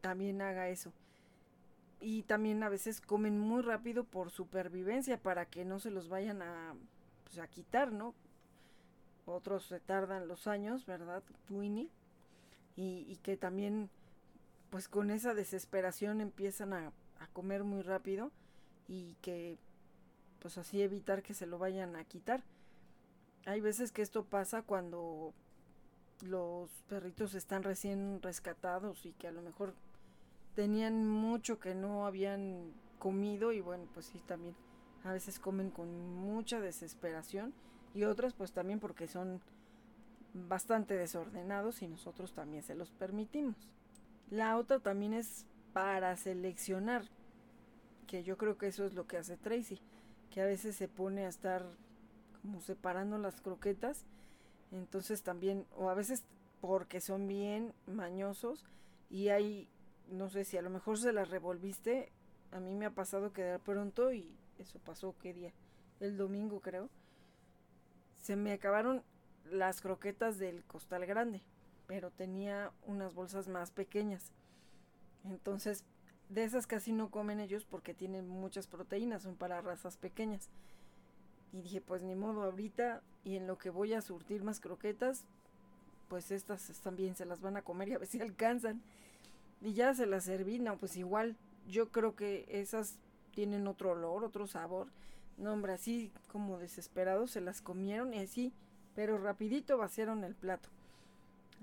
también haga eso. Y también a veces comen muy rápido por supervivencia para que no se los vayan a, pues, a quitar, ¿no? otros se tardan los años, ¿verdad? Winnie. Y, y que también, pues con esa desesperación empiezan a, a comer muy rápido y que pues así evitar que se lo vayan a quitar. Hay veces que esto pasa cuando los perritos están recién rescatados y que a lo mejor tenían mucho que no habían comido y bueno, pues sí, también a veces comen con mucha desesperación y otras pues también porque son bastante desordenados y nosotros también se los permitimos. La otra también es para seleccionar, que yo creo que eso es lo que hace Tracy, que a veces se pone a estar como separando las croquetas, entonces también, o a veces porque son bien mañosos y hay, no sé si a lo mejor se las revolviste, a mí me ha pasado que de pronto, y eso pasó, ¿qué día? El domingo creo, se me acabaron las croquetas del costal grande, pero tenía unas bolsas más pequeñas. Entonces, de esas casi no comen ellos porque tienen muchas proteínas, son para razas pequeñas. Y dije, pues ni modo, ahorita y en lo que voy a surtir más croquetas, pues estas también se las van a comer y a ver si alcanzan. Y ya se las serví, no, pues igual, yo creo que esas tienen otro olor, otro sabor. No, hombre, así como desesperados se las comieron y así, pero rapidito vaciaron el plato.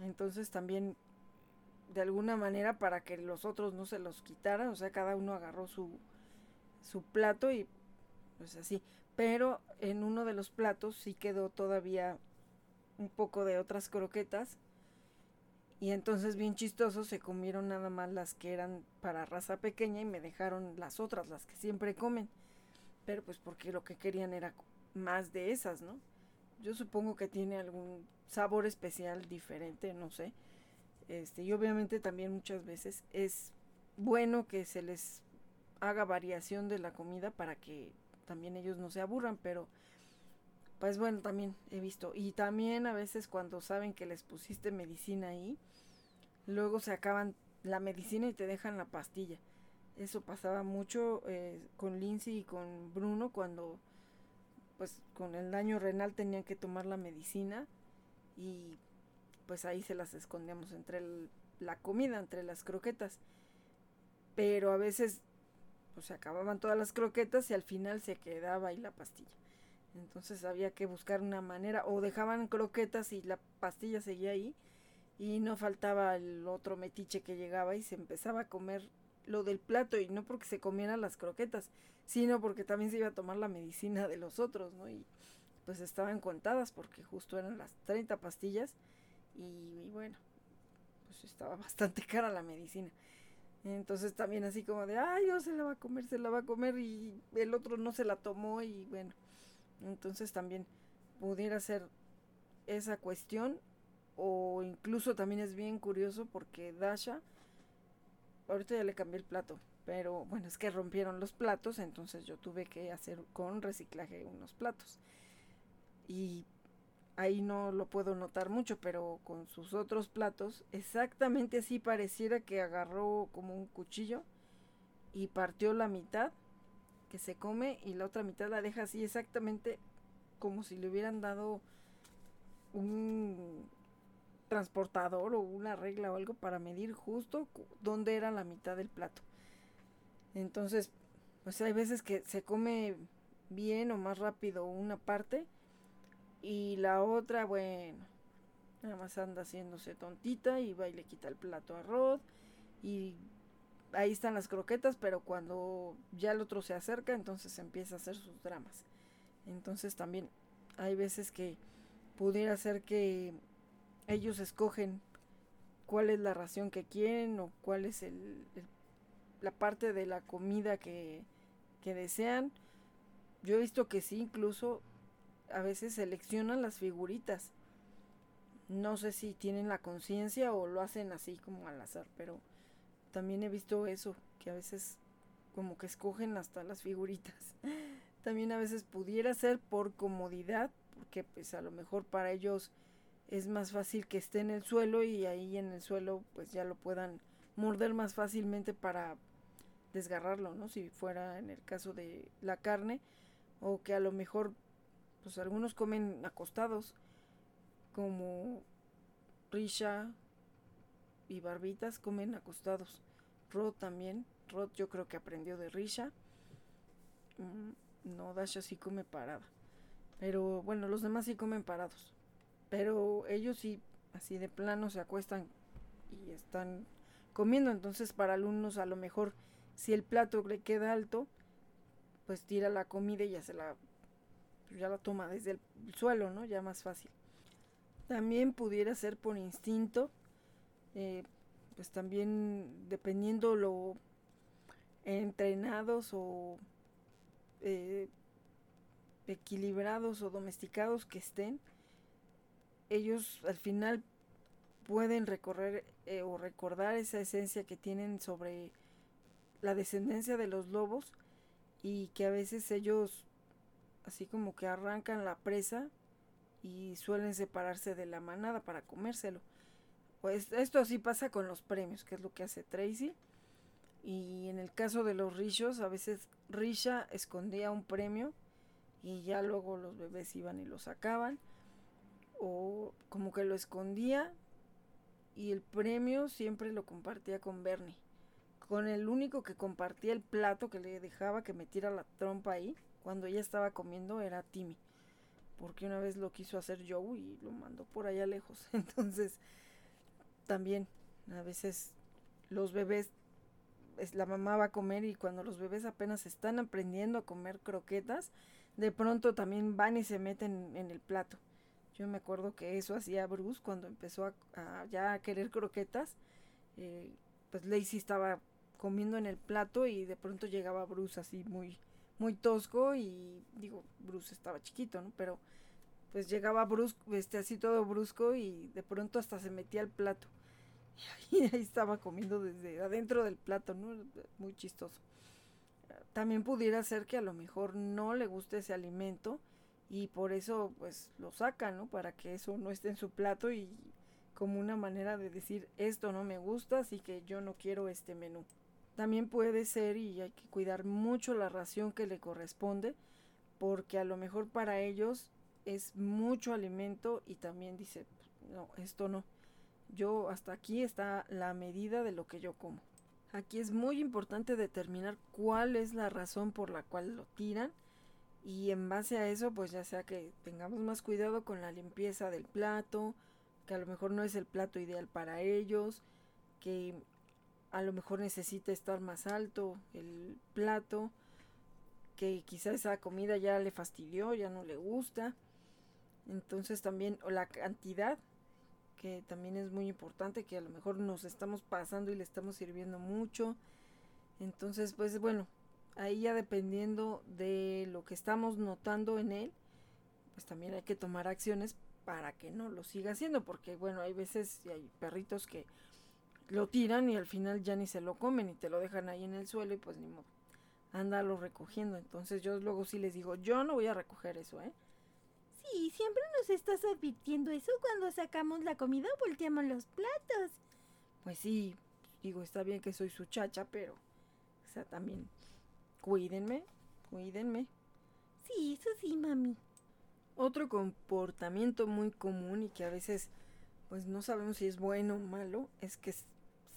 Entonces también de alguna manera para que los otros no se los quitaran, o sea, cada uno agarró su, su plato y pues así. Pero en uno de los platos sí quedó todavía un poco de otras croquetas. Y entonces bien chistoso se comieron nada más las que eran para raza pequeña y me dejaron las otras, las que siempre comen. Pero pues porque lo que querían era más de esas, ¿no? Yo supongo que tiene algún sabor especial diferente, no sé. Este, y obviamente también muchas veces es bueno que se les haga variación de la comida para que también ellos no se aburran, pero pues bueno, también he visto. Y también a veces cuando saben que les pusiste medicina ahí, luego se acaban la medicina y te dejan la pastilla. Eso pasaba mucho eh, con Lindsay y con Bruno cuando pues con el daño renal tenían que tomar la medicina y pues ahí se las escondíamos entre la comida, entre las croquetas. Pero a veces pues se acababan todas las croquetas y al final se quedaba ahí la pastilla. Entonces había que buscar una manera, o dejaban croquetas y la pastilla seguía ahí, y no faltaba el otro metiche que llegaba y se empezaba a comer lo del plato, y no porque se comieran las croquetas, sino porque también se iba a tomar la medicina de los otros, ¿no? Y pues estaban contadas porque justo eran las 30 pastillas y, bueno, pues estaba bastante cara la medicina. Entonces también así como de, ay, no se la va a comer, se la va a comer y el otro no se la tomó y bueno, entonces también pudiera ser esa cuestión o incluso también es bien curioso porque Dasha, ahorita ya le cambié el plato, pero bueno, es que rompieron los platos, entonces yo tuve que hacer con reciclaje unos platos. Y ahí no lo puedo notar mucho, pero con sus otros platos, exactamente así pareciera que agarró como un cuchillo y partió la mitad que se come y la otra mitad la deja así exactamente como si le hubieran dado un transportador o una regla o algo para medir justo dónde era la mitad del plato. Entonces, pues hay veces que se come bien o más rápido una parte y la otra, bueno, nada más anda haciéndose tontita y va y le quita el plato a Rod. Y ahí están las croquetas, pero cuando ya el otro se acerca, entonces empieza a hacer sus dramas. Entonces también hay veces que pudiera ser que ellos escogen cuál es la ración que quieren o cuál es el, la parte de la comida que, que desean. Yo he visto que sí, incluso a veces seleccionan las figuritas. No sé si tienen la conciencia o lo hacen así como al azar, pero también he visto eso, que a veces como que escogen hasta las figuritas. También a veces pudiera ser por comodidad, porque pues a lo mejor para ellos es más fácil que esté en el suelo y ahí en el suelo pues ya lo puedan morder más fácilmente para desgarrarlo, ¿no? Si fuera en el caso de la carne o que a lo mejor pues algunos comen acostados como Risha y Barbitas comen acostados. Rod también. Rod yo creo que aprendió de Risha. Mm, no, Dasha sí come parada. Pero bueno, los demás sí comen parados. Pero ellos sí, así de plano, se acuestan y están comiendo. Entonces para alumnos a lo mejor si el plato le queda alto, pues tira la comida y ya se la ya la toma desde el suelo, ¿no? Ya más fácil. También pudiera ser por instinto, eh, pues también dependiendo lo entrenados o eh, equilibrados o domesticados que estén, ellos al final pueden recorrer eh, o recordar esa esencia que tienen sobre la descendencia de los lobos y que a veces ellos así como que arrancan la presa y suelen separarse de la manada para comérselo. Pues esto así pasa con los premios, que es lo que hace Tracy. Y en el caso de los rishos, a veces Risha escondía un premio y ya luego los bebés iban y lo sacaban. O como que lo escondía y el premio siempre lo compartía con Bernie. Con el único que compartía el plato que le dejaba que metiera la trompa ahí cuando ella estaba comiendo era Timmy. Porque una vez lo quiso hacer Joe y lo mandó por allá lejos. Entonces, también a veces los bebés, la mamá va a comer y cuando los bebés apenas están aprendiendo a comer croquetas, de pronto también van y se meten en el plato. Yo me acuerdo que eso hacía Bruce cuando empezó a, ya a querer croquetas. Eh, pues Lacey estaba comiendo en el plato y de pronto llegaba Bruce así muy, muy tosco y digo, Bruce estaba chiquito, ¿no? Pero pues llegaba Bruce, este, así todo brusco y de pronto hasta se metía al plato. Y ahí estaba comiendo desde adentro del plato, ¿no? Muy chistoso. También pudiera ser que a lo mejor no le guste ese alimento y por eso pues lo saca, ¿no? Para que eso no esté en su plato y como una manera de decir esto no me gusta, así que yo no quiero este menú. También puede ser y hay que cuidar mucho la ración que le corresponde porque a lo mejor para ellos es mucho alimento y también dice, no, esto no. Yo hasta aquí está la medida de lo que yo como. Aquí es muy importante determinar cuál es la razón por la cual lo tiran y en base a eso pues ya sea que tengamos más cuidado con la limpieza del plato, que a lo mejor no es el plato ideal para ellos, que a lo mejor necesita estar más alto el plato, que quizá esa comida ya le fastidió, ya no le gusta. Entonces también o la cantidad, que también es muy importante, que a lo mejor nos estamos pasando y le estamos sirviendo mucho. Entonces, pues bueno, ahí ya dependiendo de lo que estamos notando en él, pues también hay que tomar acciones para que no lo siga haciendo, porque bueno, hay veces y hay perritos que lo tiran y al final ya ni se lo comen y te lo dejan ahí en el suelo y pues ni modo, ándalo recogiendo. Entonces yo luego sí les digo, yo no voy a recoger eso, ¿eh? Sí, siempre nos estás advirtiendo eso cuando sacamos la comida o volteamos los platos. Pues sí, digo, está bien que soy su chacha, pero, o sea, también Cuídenme, cuídenme. Sí, eso sí, mami. Otro comportamiento muy común y que a veces pues no sabemos si es bueno o malo es que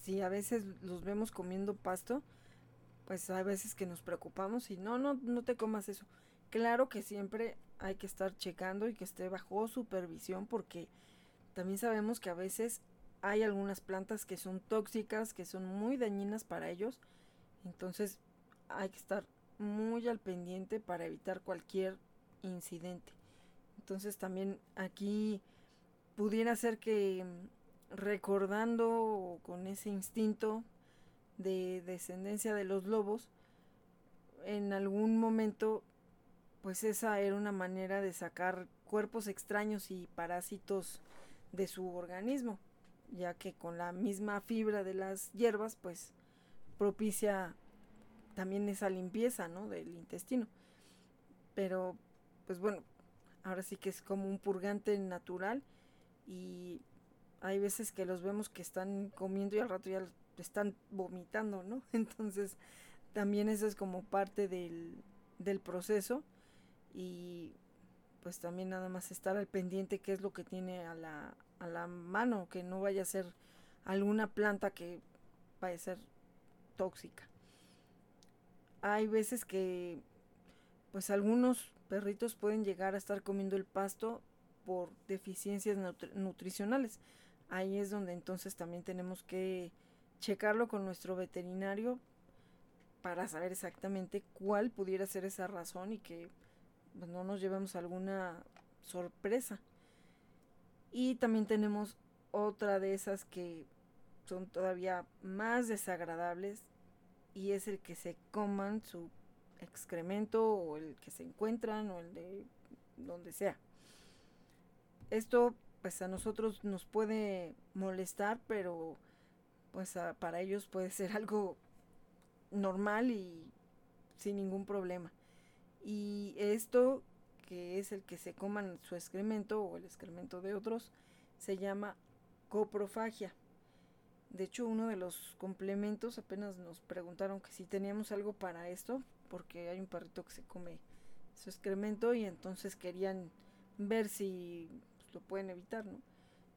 si a veces los vemos comiendo pasto, pues hay veces que nos preocupamos y no, no, no te comas eso. Claro que siempre hay que estar checando y que esté bajo supervisión porque también sabemos que a veces hay algunas plantas que son tóxicas, que son muy dañinas para ellos. Entonces hay que estar muy al pendiente para evitar cualquier incidente. Entonces también aquí pudiera ser que recordando con ese instinto de descendencia de los lobos, en algún momento pues esa era una manera de sacar cuerpos extraños y parásitos de su organismo, ya que con la misma fibra de las hierbas pues propicia también esa limpieza, ¿no? Del intestino. Pero, pues bueno, ahora sí que es como un purgante natural y hay veces que los vemos que están comiendo y al rato ya están vomitando, ¿no? Entonces, también eso es como parte del, del proceso y pues también nada más estar al pendiente qué es lo que tiene a la, a la mano, que no vaya a ser alguna planta que vaya a ser tóxica. Hay veces que pues algunos perritos pueden llegar a estar comiendo el pasto por deficiencias nutricionales. Ahí es donde entonces también tenemos que checarlo con nuestro veterinario para saber exactamente cuál pudiera ser esa razón y que pues, no nos llevemos alguna sorpresa. Y también tenemos otra de esas que son todavía más desagradables y es el que se coman su excremento o el que se encuentran o el de donde sea. Esto pues a nosotros nos puede molestar, pero pues para ellos puede ser algo normal y sin ningún problema. Y esto, que es el que se coman su excremento o el excremento de otros, se llama coprofagia. De hecho, uno de los complementos apenas nos preguntaron que si teníamos algo para esto, porque hay un perrito que se come su excremento y entonces querían ver si pues, lo pueden evitar, ¿no?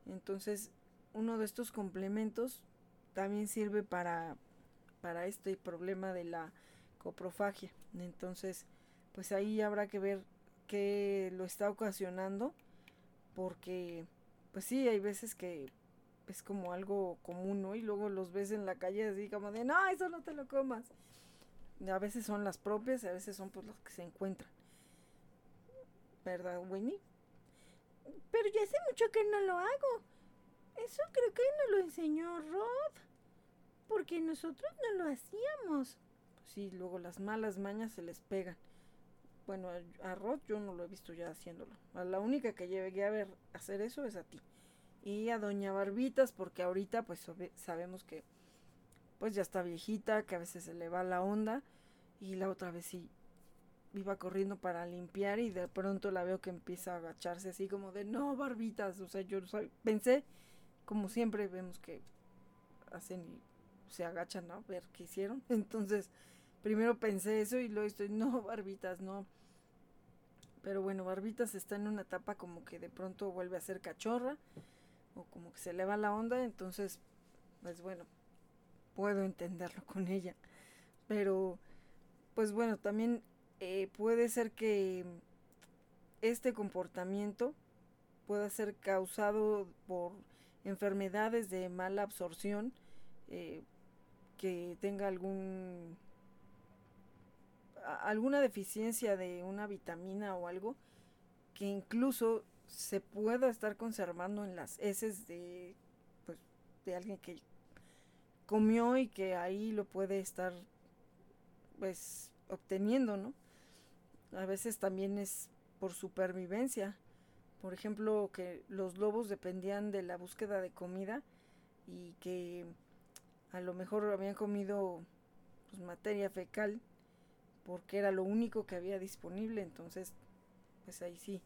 Entonces, uno de estos complementos también sirve para, para este problema de la coprofagia. Entonces, pues ahí habrá que ver qué lo está ocasionando, porque, pues sí, hay veces que es como algo común, ¿no? Y luego los ves en la calle así como de, no, eso no te lo comas. A veces son las propias, a veces son pues los que se encuentran. ¿Verdad, Winnie? Pero ya hace mucho que no lo hago. Eso creo que nos lo enseñó Rod. Porque nosotros no lo hacíamos. Pues sí, luego las malas mañas se les pegan. Bueno, a, Rod yo no lo he visto ya haciéndolo. A la única que llegué a ver hacer eso es a ti. Y a Doña Barbitas, porque ahorita pues sabemos que pues ya está viejita, que a veces se le va la onda. Y la otra vez sí iba corriendo para limpiar y de pronto la veo que empieza a agacharse así como de no barbitas. O sea, yo pensé, como siempre vemos que hacen y se agachan a ver qué hicieron. Entonces, primero pensé eso y luego estoy, no, barbitas, no. Pero bueno, barbitas está en una etapa como que de pronto vuelve a ser cachorra o como que se le va la onda. Entonces, pues bueno, puedo entenderlo con ella. Pero, pues bueno, también eh, puede ser que este comportamiento pueda ser causado por enfermedades de mala absorción, eh, que tenga algún alguna deficiencia de una vitamina o algo que incluso se pueda estar conservando en las heces de pues, de alguien que comió y que ahí lo puede estar pues obteniendo, ¿no? A veces también es por supervivencia. Por ejemplo, que los lobos dependían de la búsqueda de comida y que a lo mejor habían comido pues, materia fecal porque era lo único que había disponible, entonces pues ahí sí.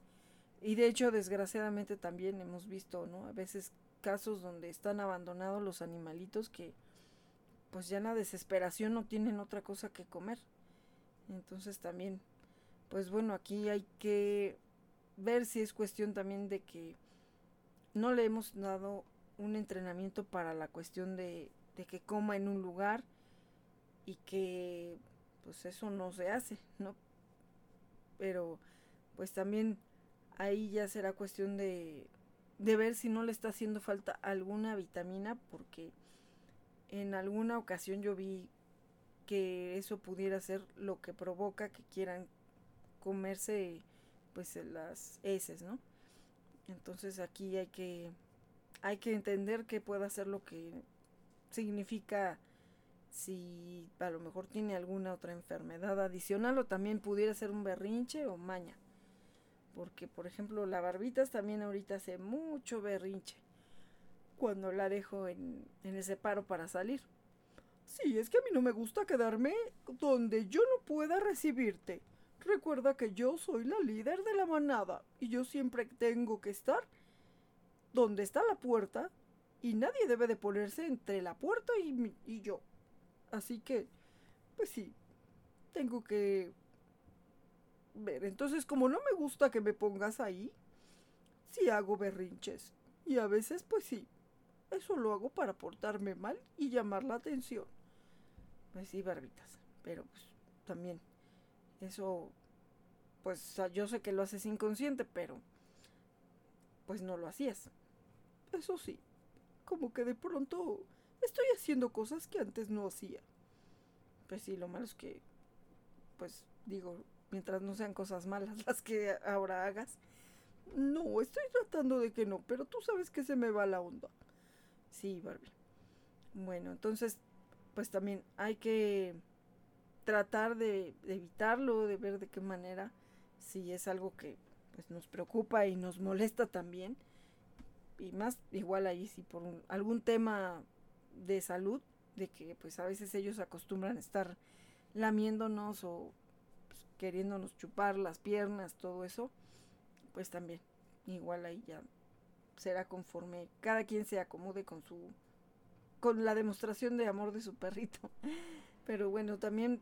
Y de hecho, desgraciadamente también hemos visto, ¿no? A veces casos donde están abandonados los animalitos que pues ya en la desesperación no tienen otra cosa que comer. Entonces también, pues bueno, aquí hay que ver si es cuestión también de que no le hemos dado un entrenamiento para la cuestión de, que coma en un lugar y que pues eso no se hace, ¿no? Pero pues también ahí ya será cuestión de, de ver si no le está haciendo falta alguna vitamina porque en alguna ocasión yo vi que eso pudiera ser lo que provoca que quieran comerse pues las heces, ¿no? Entonces aquí hay que hay que entender que pueda ser lo que significa si a lo mejor tiene alguna otra enfermedad adicional o también pudiera ser un berrinche o maña. Porque por ejemplo la barbitas también ahorita hace mucho berrinche cuando la dejo en, en ese paro para salir. Sí, es que a mí no me gusta quedarme donde yo no pueda recibirte. Recuerda que yo soy la líder de la manada y yo siempre tengo que estar donde está la puerta y nadie debe de ponerse entre la puerta y, y yo. Así que, pues sí, tengo que ver, entonces como no me gusta que me pongas ahí, sí hago berrinches. Y a veces, pues sí, eso lo hago para portarme mal y llamar la atención. Pues sí, barbitas, pero pues también eso, pues yo sé que lo haces inconsciente, pero pues no lo hacías. Eso sí, como que de pronto estoy haciendo cosas que antes no hacía. Pues sí, lo malo es que, pues digo, mientras no sean cosas malas las que ahora hagas. No, estoy tratando de que no, pero tú sabes que se me va la onda. Sí, Barbie. Bueno, entonces, pues también hay que tratar de, evitarlo, de ver de qué manera, si es algo que pues, nos preocupa y nos molesta también. Y más, igual ahí, si por algún tema de salud, de que pues a veces ellos acostumbran a estar lamiéndonos o pues, queriéndonos chupar las piernas, todo eso, pues también, igual ahí ya será conforme cada quien se acomode con su con la demostración de amor de su perrito. Pero bueno, también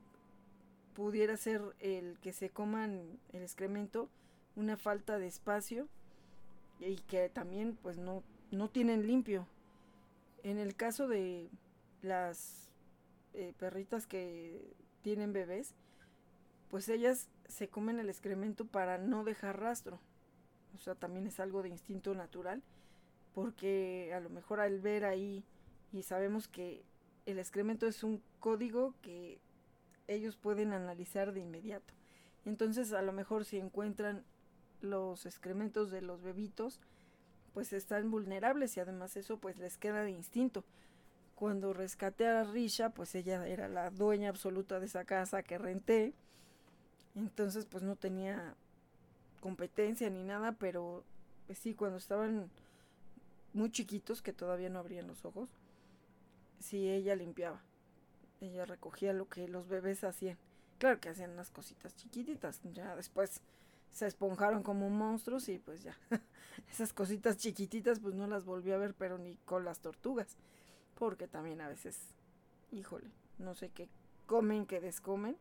pudiera ser el que se coman el excremento una falta de espacio y que también pues no, no tienen limpio. En el caso de las eh, perritas que tienen bebés, pues ellas se comen el excremento para no dejar rastro. O sea, también es algo de instinto natural, porque a lo mejor al ver ahí y sabemos que el excremento es un código que ellos pueden analizar de inmediato. Entonces, a lo mejor si encuentran los excrementos de los bebitos, pues están vulnerables y además eso pues les queda de instinto. Cuando rescaté a Risha, pues ella era la dueña absoluta de esa casa que renté. Entonces pues no tenía competencia ni nada, pero pues sí, cuando estaban muy chiquitos, que todavía no abrían los ojos, sí ella limpiaba. Ella recogía lo que los bebés hacían. Claro que hacían unas cositas chiquititas, ya después se esponjaron como monstruos y pues ya. Esas cositas chiquititas pues no las volví a ver, pero ni con las tortugas. Porque también a veces, híjole, no sé qué comen, qué descomen.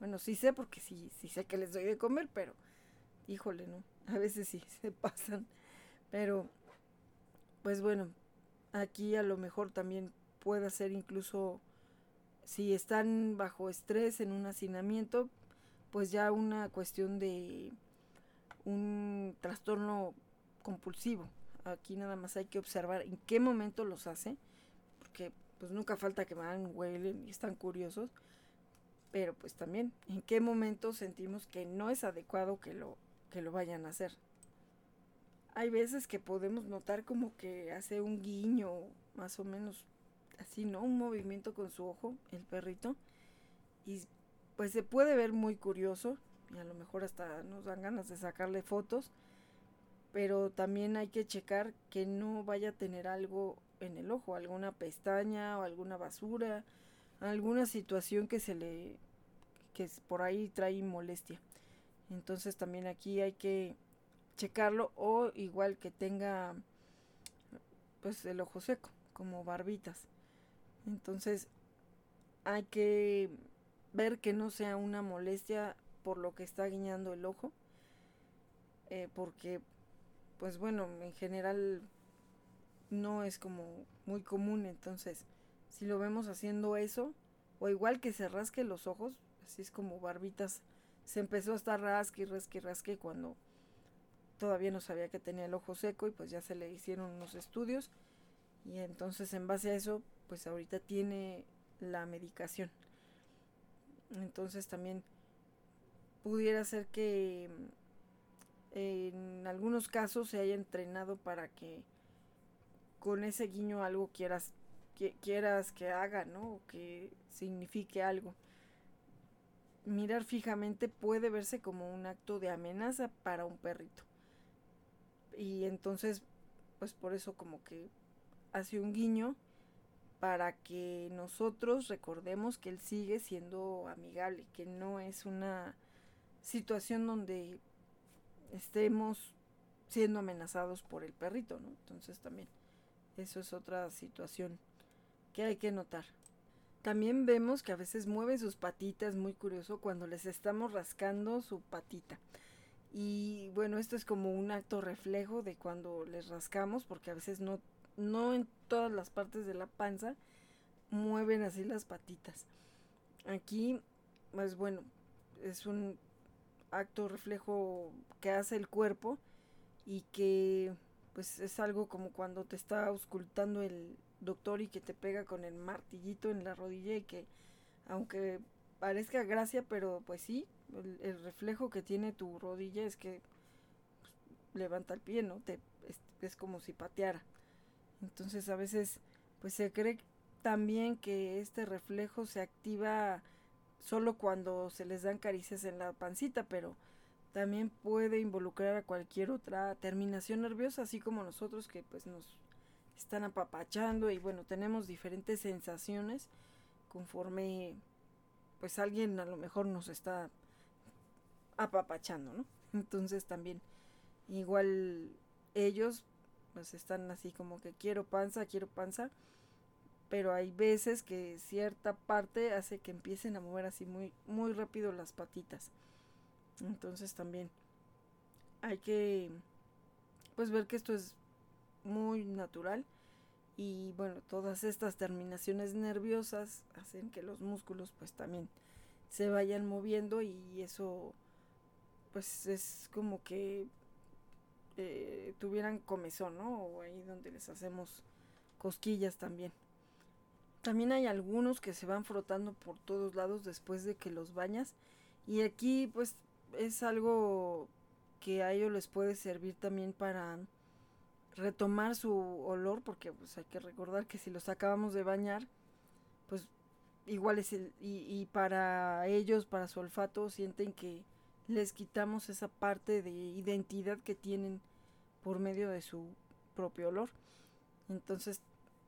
Bueno, sí sé porque sí, sí sé que les doy de comer, pero híjole, ¿no? A veces sí se pasan. Pero, pues bueno, aquí a lo mejor también puede ser incluso si están bajo estrés en un hacinamiento, pues ya una cuestión de un trastorno compulsivo. Aquí nada más hay que observar en qué momento los hace, porque pues nunca falta que van, huelen y están curiosos, pero pues también en qué momento sentimos que no es adecuado que lo, que lo vayan a hacer. Hay veces que podemos notar como que hace un guiño, más o menos así, ¿no? Un movimiento con su ojo, el perrito, y pues se puede ver muy curioso, y a lo mejor hasta nos dan ganas de sacarle fotos, pero también hay que checar que no vaya a tener algo en el ojo, alguna pestaña o alguna basura, alguna situación que se le que por ahí trae molestia. Entonces también aquí hay que checarlo o igual que tenga pues el ojo seco, como barbitas. Entonces hay que ver que no sea una molestia por lo que está guiñando el ojo. Eh, porque, pues bueno, en general no es como muy común. Entonces, si lo vemos haciendo eso, o igual que se rasque los ojos, así es como barbitas, se empezó a estar rasque, rasque, rasque cuando todavía no sabía que tenía el ojo seco y pues ya se le hicieron unos estudios y entonces en base a eso pues ahorita tiene la medicación entonces también pudiera ser que mm, en algunos casos se haya entrenado para que con ese guiño algo quieras que, quieras que haga, ¿no? O que signifique algo. Mirar fijamente puede verse como un acto de amenaza para un perrito. Y entonces, pues por eso como que hace un guiño para que nosotros recordemos que él sigue siendo amigable, que no es una situación donde estemos siendo amenazados por el perrito, ¿no? Entonces también eso es otra situación que hay que notar. También vemos que a veces mueven sus patitas, muy curioso, cuando les estamos rascando su patita. Y bueno, esto es como un acto reflejo de cuando les rascamos, porque a veces no, no en todas las partes de la panza mueven así las patitas. Aquí, pues bueno, es un acto reflejo que hace el cuerpo y que pues es algo como cuando te está auscultando el doctor y que te pega con el martillito en la rodilla y que aunque parezca gracia, pero pues sí, el, reflejo que tiene tu rodilla es que pues, levanta el pie, ¿no? Te, es, es, como si pateara. Entonces a veces pues se cree también que este reflejo se activa solo cuando se les dan caricias en la pancita, pero también puede involucrar a cualquier otra terminación nerviosa, así como nosotros que pues nos están apapachando y bueno, tenemos diferentes sensaciones conforme pues alguien a lo mejor nos está apapachando, ¿no? Entonces también igual ellos pues están así como que quiero panza, quiero panza, pero hay veces que cierta parte hace que empiecen a mover así muy muy rápido las patitas. Entonces también hay que pues ver que esto es muy natural y bueno, todas estas terminaciones nerviosas hacen que los músculos pues también se vayan moviendo y eso pues es como que eh, tuvieran comezón, ¿no? O ahí donde les hacemos cosquillas también. También hay algunos que se van frotando por todos lados después de que los bañas y aquí pues es algo que a ellos les puede servir también para retomar su olor, porque pues hay que recordar que si los acabamos de bañar, pues igual es el, y, y para ellos, para su olfato, sienten que les quitamos esa parte de identidad que tienen por medio de su propio olor. Entonces,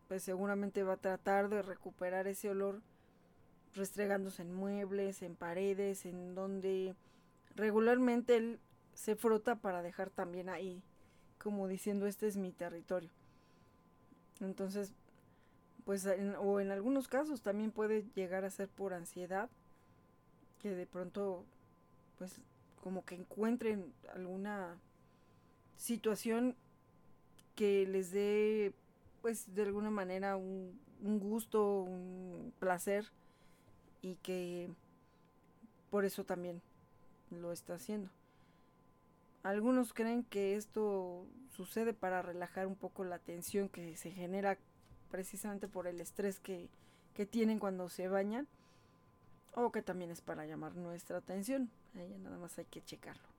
pues seguramente va a tratar de recuperar ese olor restregándose en muebles, en paredes, en donde regularmente él se frota para dejar también ahí, como diciendo, este es mi territorio. Entonces, pues, o en algunos casos también puede llegar a ser por ansiedad, que de pronto, pues, como que encuentren alguna situación que les dé, pues, de alguna manera un, un gusto, un placer, y que por eso también lo está haciendo. Algunos creen que esto sucede para relajar un poco la tensión que se genera precisamente por el estrés que, que tienen cuando se bañan o que también es para llamar nuestra atención. Ahí nada más hay que checarlo.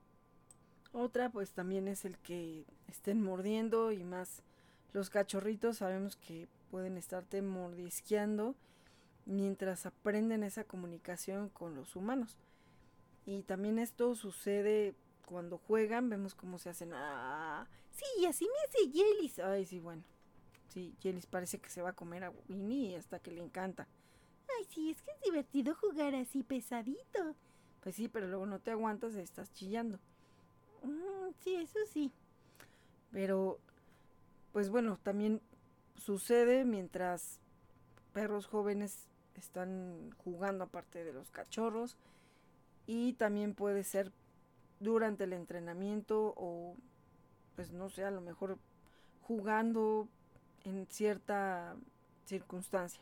Otra pues también es el que estén mordiendo y más los cachorritos sabemos que pueden estarte mordisqueando mientras aprenden esa comunicación con los humanos. Y también esto sucede cuando juegan, vemos cómo se hacen. Ah, sí, así me hace Jellis. Ay, sí, bueno. Sí, Jellis parece que se va a comer a Winnie hasta que le encanta. Ay, sí, es que es divertido jugar así pesadito. Pues sí, pero luego no te aguantas y estás chillando. Mm, sí, eso sí. Pero, pues bueno, también sucede mientras perros jóvenes están jugando aparte de los cachorros y también puede ser durante el entrenamiento o pues no sé, a lo mejor jugando en cierta circunstancia.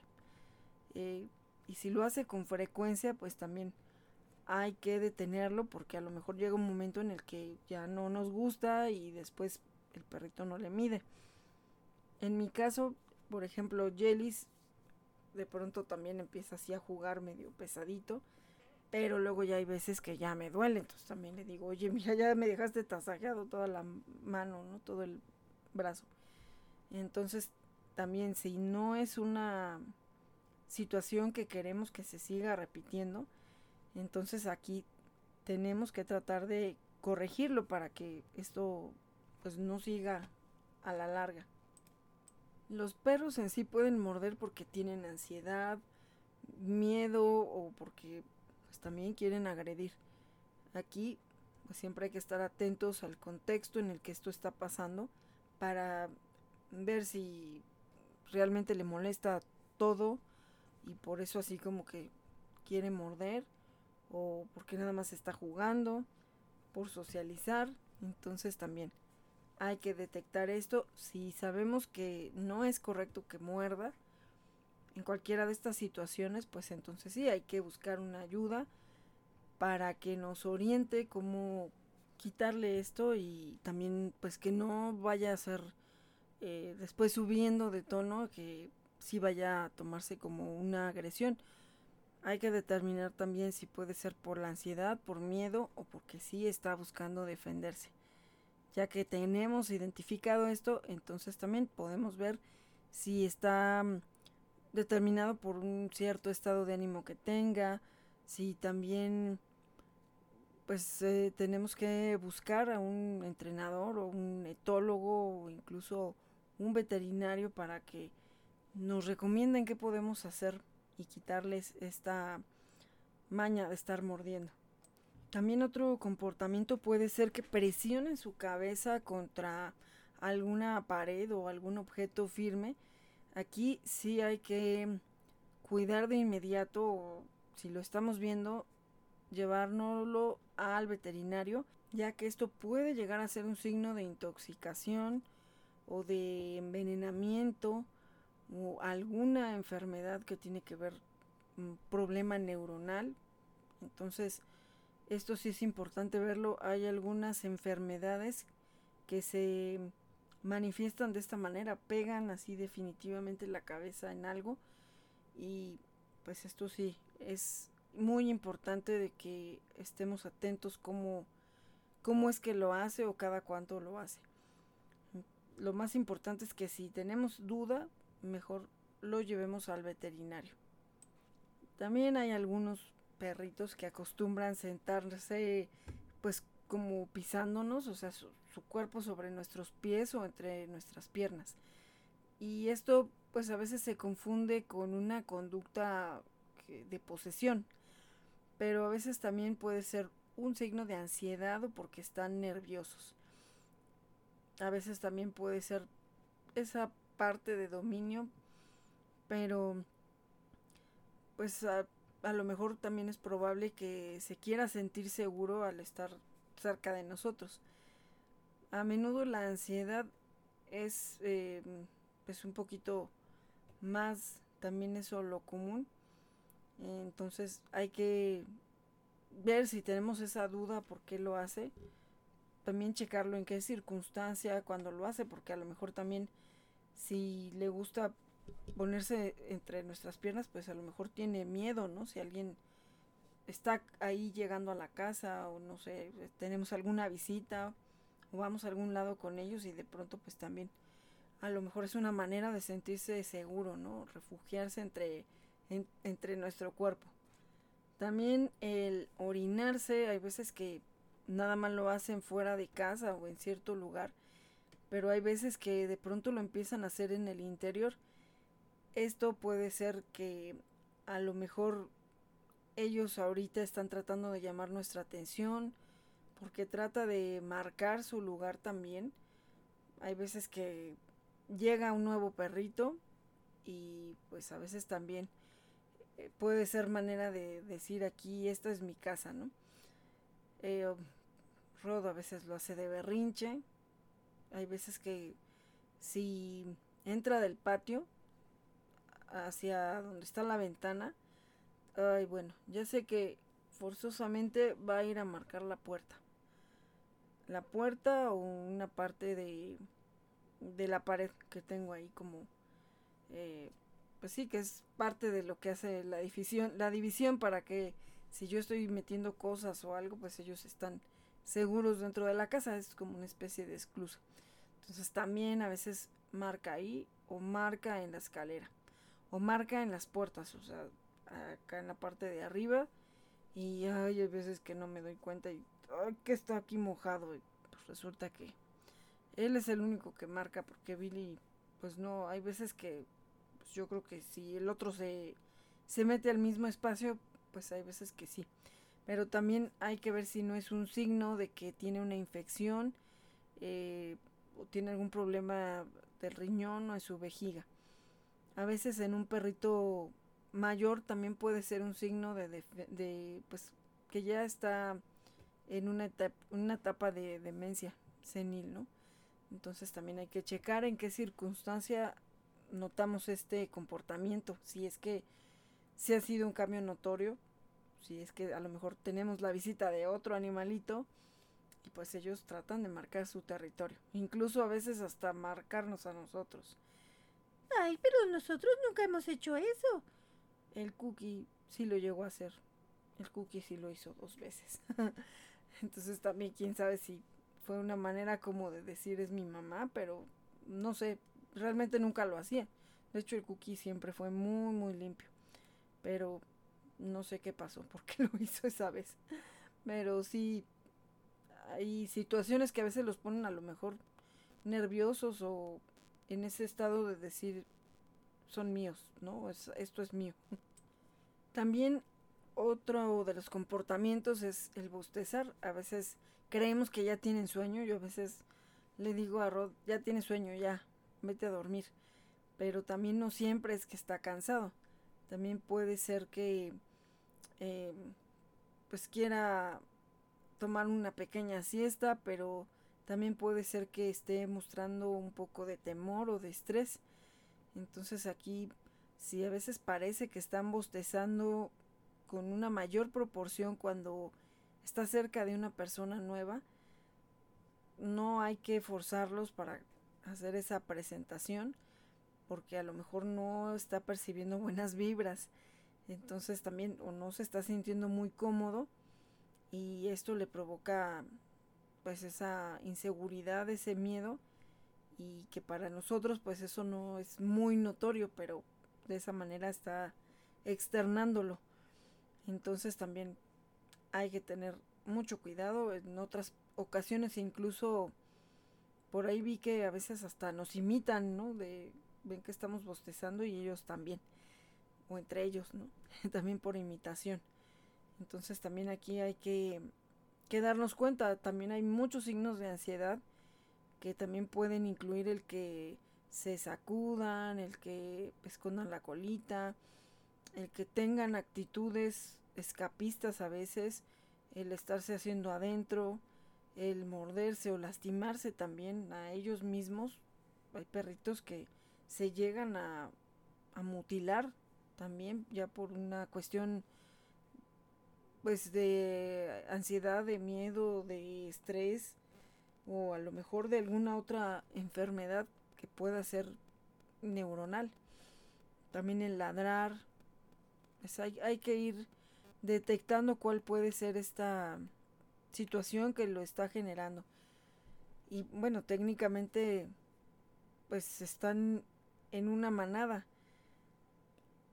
Eh, y si lo hace con frecuencia, pues también hay que detenerlo porque a lo mejor llega un momento en el que ya no nos gusta y después el perrito no le mide. En mi caso, por ejemplo, Jellis de pronto también empieza así a jugar medio pesadito pero luego ya hay veces que ya me duele, entonces también le digo, oye, mira, ya me dejaste tasajeado toda la mano, ¿no? Todo el brazo. Entonces, también si no es una situación que queremos que se siga repitiendo, entonces aquí tenemos que tratar de corregirlo para que esto pues no siga a la larga. Los perros en sí pueden morder porque tienen ansiedad, miedo o porque también quieren agredir. Aquí pues siempre hay que estar atentos al contexto en el que esto está pasando para ver si realmente le molesta todo y por eso así como que quiere morder o porque nada más está jugando, por socializar, entonces también hay que detectar esto. Si sabemos que no es correcto que muerda en cualquiera de estas situaciones, pues entonces sí hay que buscar una ayuda para que nos oriente cómo quitarle esto y también pues que no vaya a ser eh, después subiendo de tono, que sí vaya a tomarse como una agresión. Hay que determinar también si puede ser por la ansiedad, por miedo o porque sí está buscando defenderse. Ya que tenemos identificado esto, entonces también podemos ver si está mm, determinado por un cierto estado de ánimo que tenga, si también pues eh, tenemos que buscar a un entrenador o un etólogo o incluso un veterinario para que nos recomienden qué podemos hacer y quitarles esta maña de estar mordiendo. También otro comportamiento puede ser que presionen su cabeza contra alguna pared o algún objeto firme. Aquí sí hay que cuidar de inmediato, si lo estamos viendo, llevárnoslo al veterinario, ya que esto puede llegar a ser un signo de intoxicación o de envenenamiento o alguna enfermedad que tiene que ver un problema neuronal. Entonces, esto sí es importante verlo. Hay algunas enfermedades que se manifiestan de esta manera, pegan así definitivamente la cabeza en algo y pues esto sí es muy importante de que estemos atentos cómo, cómo es que lo hace o cada cuánto lo hace. Lo más importante es que si tenemos duda, mejor lo llevemos al veterinario. También hay algunos perritos que acostumbran sentarse pues como pisándonos, o sea, su, cuerpo sobre nuestros pies o entre nuestras piernas. Y esto pues a veces se confunde con una conducta de posesión, pero a veces también puede ser un signo de ansiedad o porque están nerviosos. A veces también puede ser esa parte de dominio, pero pues a, lo mejor también es probable que se quiera sentir seguro al estar cerca de nosotros. A menudo la ansiedad es eh, pues un poquito más también eso lo común. Entonces hay que ver si tenemos esa duda por qué lo hace. También checarlo en qué circunstancia cuando lo hace, porque a lo mejor también si le gusta ponerse entre nuestras piernas, pues a lo mejor tiene miedo, ¿no? Si alguien está ahí llegando a la casa o no sé, tenemos alguna visita o vamos a algún lado con ellos y de pronto pues también a lo mejor es una manera de sentirse seguro, ¿no? Refugiarse entre, entre nuestro cuerpo. También el orinarse, hay veces que nada más lo hacen fuera de casa o en cierto lugar pero hay veces que de pronto lo empiezan a hacer en el interior. Esto puede ser que a lo mejor ellos ahorita están tratando de llamar nuestra atención porque trata de marcar su lugar también. Hay veces que llega un nuevo perrito y pues a veces también eh, puede ser manera de decir aquí esta es mi casa, ¿no? Eh, Rodo a veces lo hace de berrinche, hay veces que si entra del patio hacia donde está la ventana, ay bueno, ya sé que forzosamente va a ir a marcar la puerta. La puerta o una parte de, de la pared que tengo ahí como eh, pues sí que es parte de lo que hace la división la división para que si yo estoy metiendo cosas o algo pues ellos están seguros dentro de la casa es como una especie de esclusa entonces también a veces marca ahí o marca en la escalera o marca en las puertas, o sea, acá en la parte de arriba y hay veces que no me doy cuenta y ay, que está aquí mojado y pues resulta que él es el único que marca porque Billy pues no, hay veces que pues yo creo que si el otro se, se mete al mismo espacio, pues hay veces que sí. Pero también hay que ver si no es un signo de que tiene una infección. Eh, tiene algún problema del riñón o en su vejiga. A veces en un perrito mayor también puede ser un signo de, de, pues que ya está en una etapa, una etapa de demencia senil, ¿no? Entonces también hay que checar en qué circunstancia notamos este comportamiento, si es que si ha sido un cambio notorio, si es que a lo mejor tenemos la visita de otro animalito y pues ellos tratan de marcar su territorio, incluso a veces hasta marcarnos a nosotros. Ay, pero nosotros nunca hemos hecho eso. El cookie sí lo llegó a hacer. El cookie sí lo hizo dos veces. Entonces también quién sabe si fue una manera como de decir es mi mamá, pero no sé, realmente nunca lo hacía. De hecho el cookie siempre fue muy muy limpio. Pero no sé qué pasó, porque lo hizo esa vez. Pero sí hay situaciones que a veces los ponen a lo mejor nerviosos o en ese estado de decir son míos, ¿no? esto es mío. También otro de los comportamientos es el bostezar. A veces creemos que ya tienen sueño. Yo a veces le digo a Rod, ya tiene sueño, ya, vete a dormir. Pero también no siempre es que está cansado. También puede ser que eh, pues quiera tomar una pequeña siesta, pero también puede ser que esté mostrando un poco de temor o de estrés. Entonces aquí, si a veces parece que están bostezando con una mayor proporción cuando está cerca de una persona nueva, no hay que forzarlos para hacer esa presentación porque a lo mejor no está percibiendo buenas vibras. Entonces también o no se está sintiendo muy cómodo y esto le provoca pues esa inseguridad, ese miedo y que para nosotros pues eso no es muy notorio, pero de esa manera está externándolo. Entonces también hay que tener mucho cuidado. En otras ocasiones incluso por ahí vi que a veces hasta nos imitan, ¿no? De ven que estamos bostezando y ellos también. Entre ellos, ¿no? también por imitación. Entonces también aquí hay que, que darnos cuenta. También hay muchos signos de ansiedad que también pueden incluir el que se sacudan, el que escondan la colita, el que tengan actitudes escapistas a veces, el estarse haciendo adentro, el morderse o lastimarse también a ellos mismos. Hay perritos que se llegan a, a mutilar también ya por una cuestión pues de ansiedad, de miedo, de estrés o a lo mejor de alguna otra enfermedad que pueda ser neuronal. También el ladrar, pues hay, hay que ir detectando cuál puede ser esta situación que lo está generando. Y bueno, técnicamente pues están en una manada.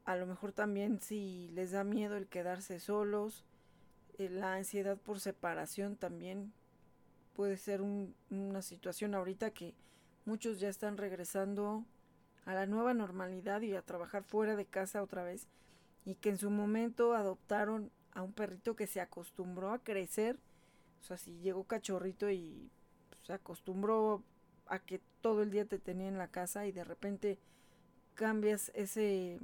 A lo mejor también si les da miedo el quedarse solos, eh, la ansiedad por separación también puede ser una situación ahorita que muchos ya están regresando a la nueva normalidad y a trabajar fuera de casa otra vez y que en su momento adoptaron a un perrito que se acostumbró a crecer, o sea, si llegó cachorrito y se acostumbró a que todo el día te tenía en la casa y de repente cambias ese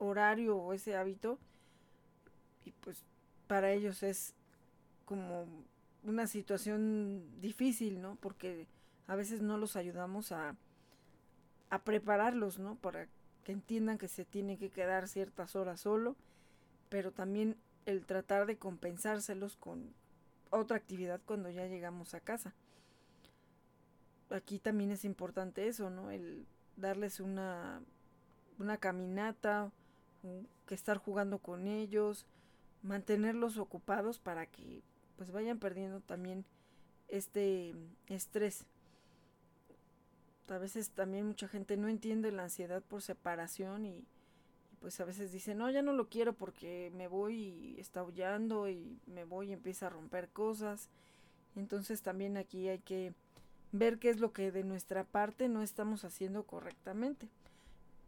horario o ese hábito y pues para ellos es como una situación difícil, ¿no? Porque a veces no los ayudamos a, prepararlos, ¿no? Para que entiendan que se tiene que quedar ciertas horas solo, pero también el tratar de compensárselos con otra actividad cuando ya llegamos a casa. Aquí también es importante eso, ¿no? El darles una, una caminata, que estar jugando con ellos, mantenerlos ocupados para que pues vayan perdiendo también este estrés a veces también mucha gente no entiende la ansiedad por separación y, pues a veces dice, no, ya no lo quiero porque me voy y está aullando y me voy y empieza a romper cosas. Entonces también aquí hay que ver qué es lo que de nuestra parte no estamos haciendo correctamente.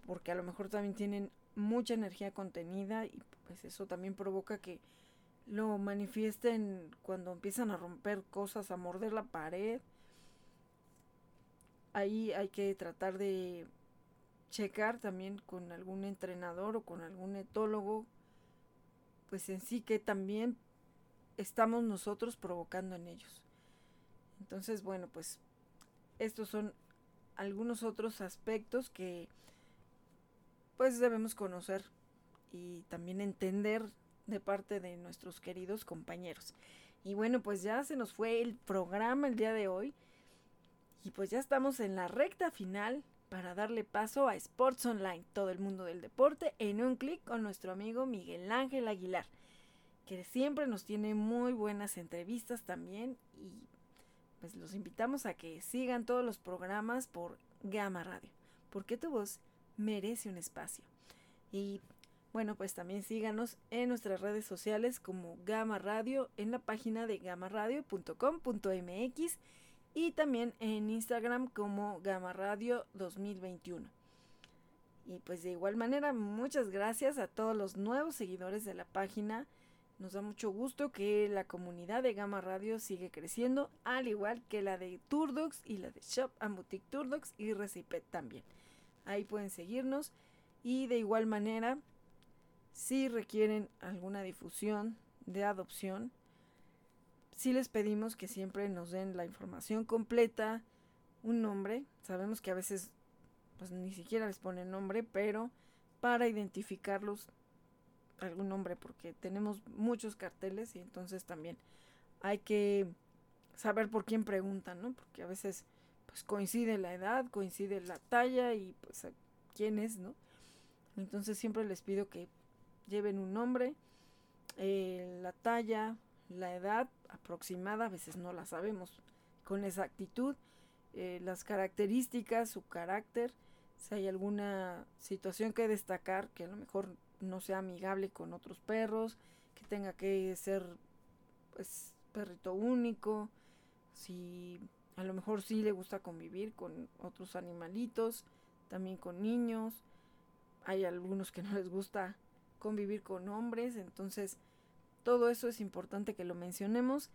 Porque a lo mejor también tienen mucha energía contenida y pues eso también provoca que lo manifiesten cuando empiezan a romper cosas, a morder la pared ahí hay que tratar de checar también con algún entrenador o con algún etólogo, pues en sí que también estamos nosotros provocando en ellos. Entonces, bueno, pues estos son algunos otros aspectos que pues debemos conocer y también entender de parte de nuestros queridos compañeros. Y bueno, pues ya se nos fue el programa el día de hoy. Y pues ya estamos en la recta final para darle paso a Sports Online, todo el mundo del deporte, en un clic con nuestro amigo Miguel Ángel Aguilar, que siempre nos tiene muy buenas entrevistas también y pues los invitamos a que sigan todos los programas por Gama Radio, porque tu voz merece un espacio. Y bueno, pues también síganos en nuestras redes sociales como Gama Radio en la página de gamaradio.com.mx y también en Instagram como Gama Radio 2021. Y pues de igual manera, muchas gracias a todos los nuevos seguidores de la página. Nos da mucho gusto que la comunidad de Gama Radio sigue creciendo, al igual que la de Turdox y la de Shop and Boutique Turdox y Recipet también. Ahí pueden seguirnos y de igual manera, si requieren alguna difusión de adopción, sí les pedimos que siempre nos den la información completa, un nombre. Sabemos que a veces pues ni siquiera les ponen nombre, pero para identificarlos algún nombre porque tenemos muchos carteles y entonces también hay que saber por quién preguntan, ¿no? Porque a veces pues coincide la edad, coincide la talla y pues quién es, ¿no? Entonces siempre les pido que lleven un nombre, eh, la talla, la edad aproximada, a veces no la sabemos con exactitud, eh, las características, su carácter, si hay alguna situación que destacar que a lo mejor no sea amigable con otros perros, que tenga que ser pues perrito único, si a lo mejor sí le gusta convivir con otros animalitos, también con niños, hay algunos que no les gusta convivir con hombres, entonces todo eso es importante que lo mencionemos.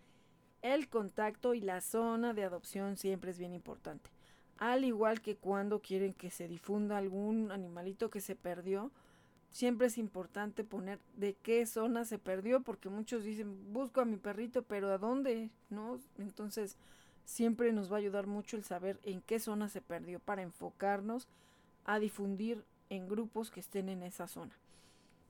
El contacto y la zona de adopción siempre es bien importante. Al igual que cuando quieren que se difunda algún animalito que se perdió, siempre es importante poner de qué zona se perdió, porque muchos dicen, busco a mi perrito, pero ¿a dónde? ¿No? Entonces, siempre nos va a ayudar mucho el saber en qué zona se perdió para enfocarnos a difundir en grupos que estén en esa zona.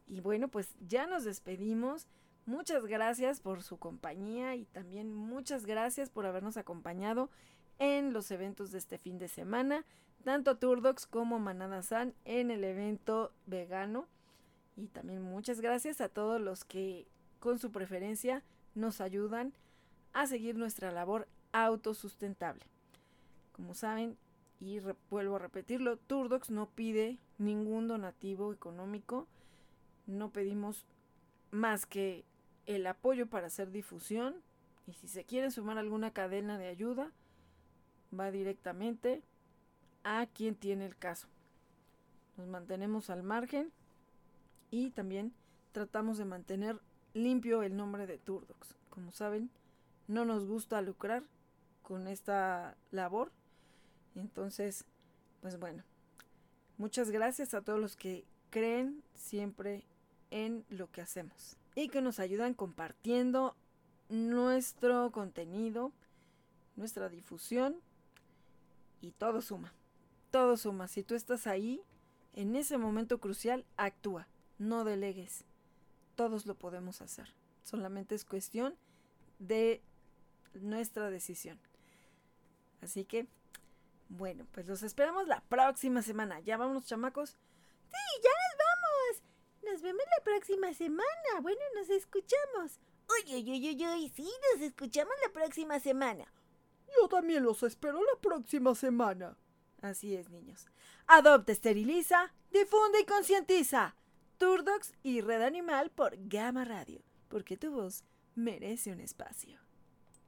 Y bueno, pues ya nos despedimos. Muchas gracias por su compañía y también muchas gracias por habernos acompañado en los eventos de este fin de semana, tanto Turdox como Manada San en el evento vegano. Y también muchas gracias a todos los que con su preferencia nos ayudan a seguir nuestra labor autosustentable. Como saben, y vuelvo a repetirlo, Turdox no pide ningún donativo económico, no pedimos más que el apoyo para hacer difusión y si se quieren sumar alguna cadena de ayuda, va directamente a quien tiene el caso. Nos mantenemos al margen y también tratamos de mantener limpio el nombre de Turdox. Como saben, no nos gusta lucrar con esta labor. Entonces, pues bueno, muchas gracias a todos los que creen siempre en lo que hacemos y que nos ayudan compartiendo nuestro contenido, nuestra difusión y todo suma. Todo suma. Si tú estás ahí, en ese momento crucial, actúa, no delegues. Todos lo podemos hacer. Solamente es cuestión de nuestra decisión. Así que, bueno, pues los esperamos la próxima semana. ¿Ya vamos, chamacos? Sí, ya nos vemos la próxima semana. Bueno, nos escuchamos. Uy, uy, uy, uy, uy, sí, nos escuchamos la próxima semana. Yo también los espero la próxima semana. Así es, niños. Adopta, esteriliza, difunde y concientiza. Turdox y Red Animal por Gama Radio, porque tu voz merece un espacio.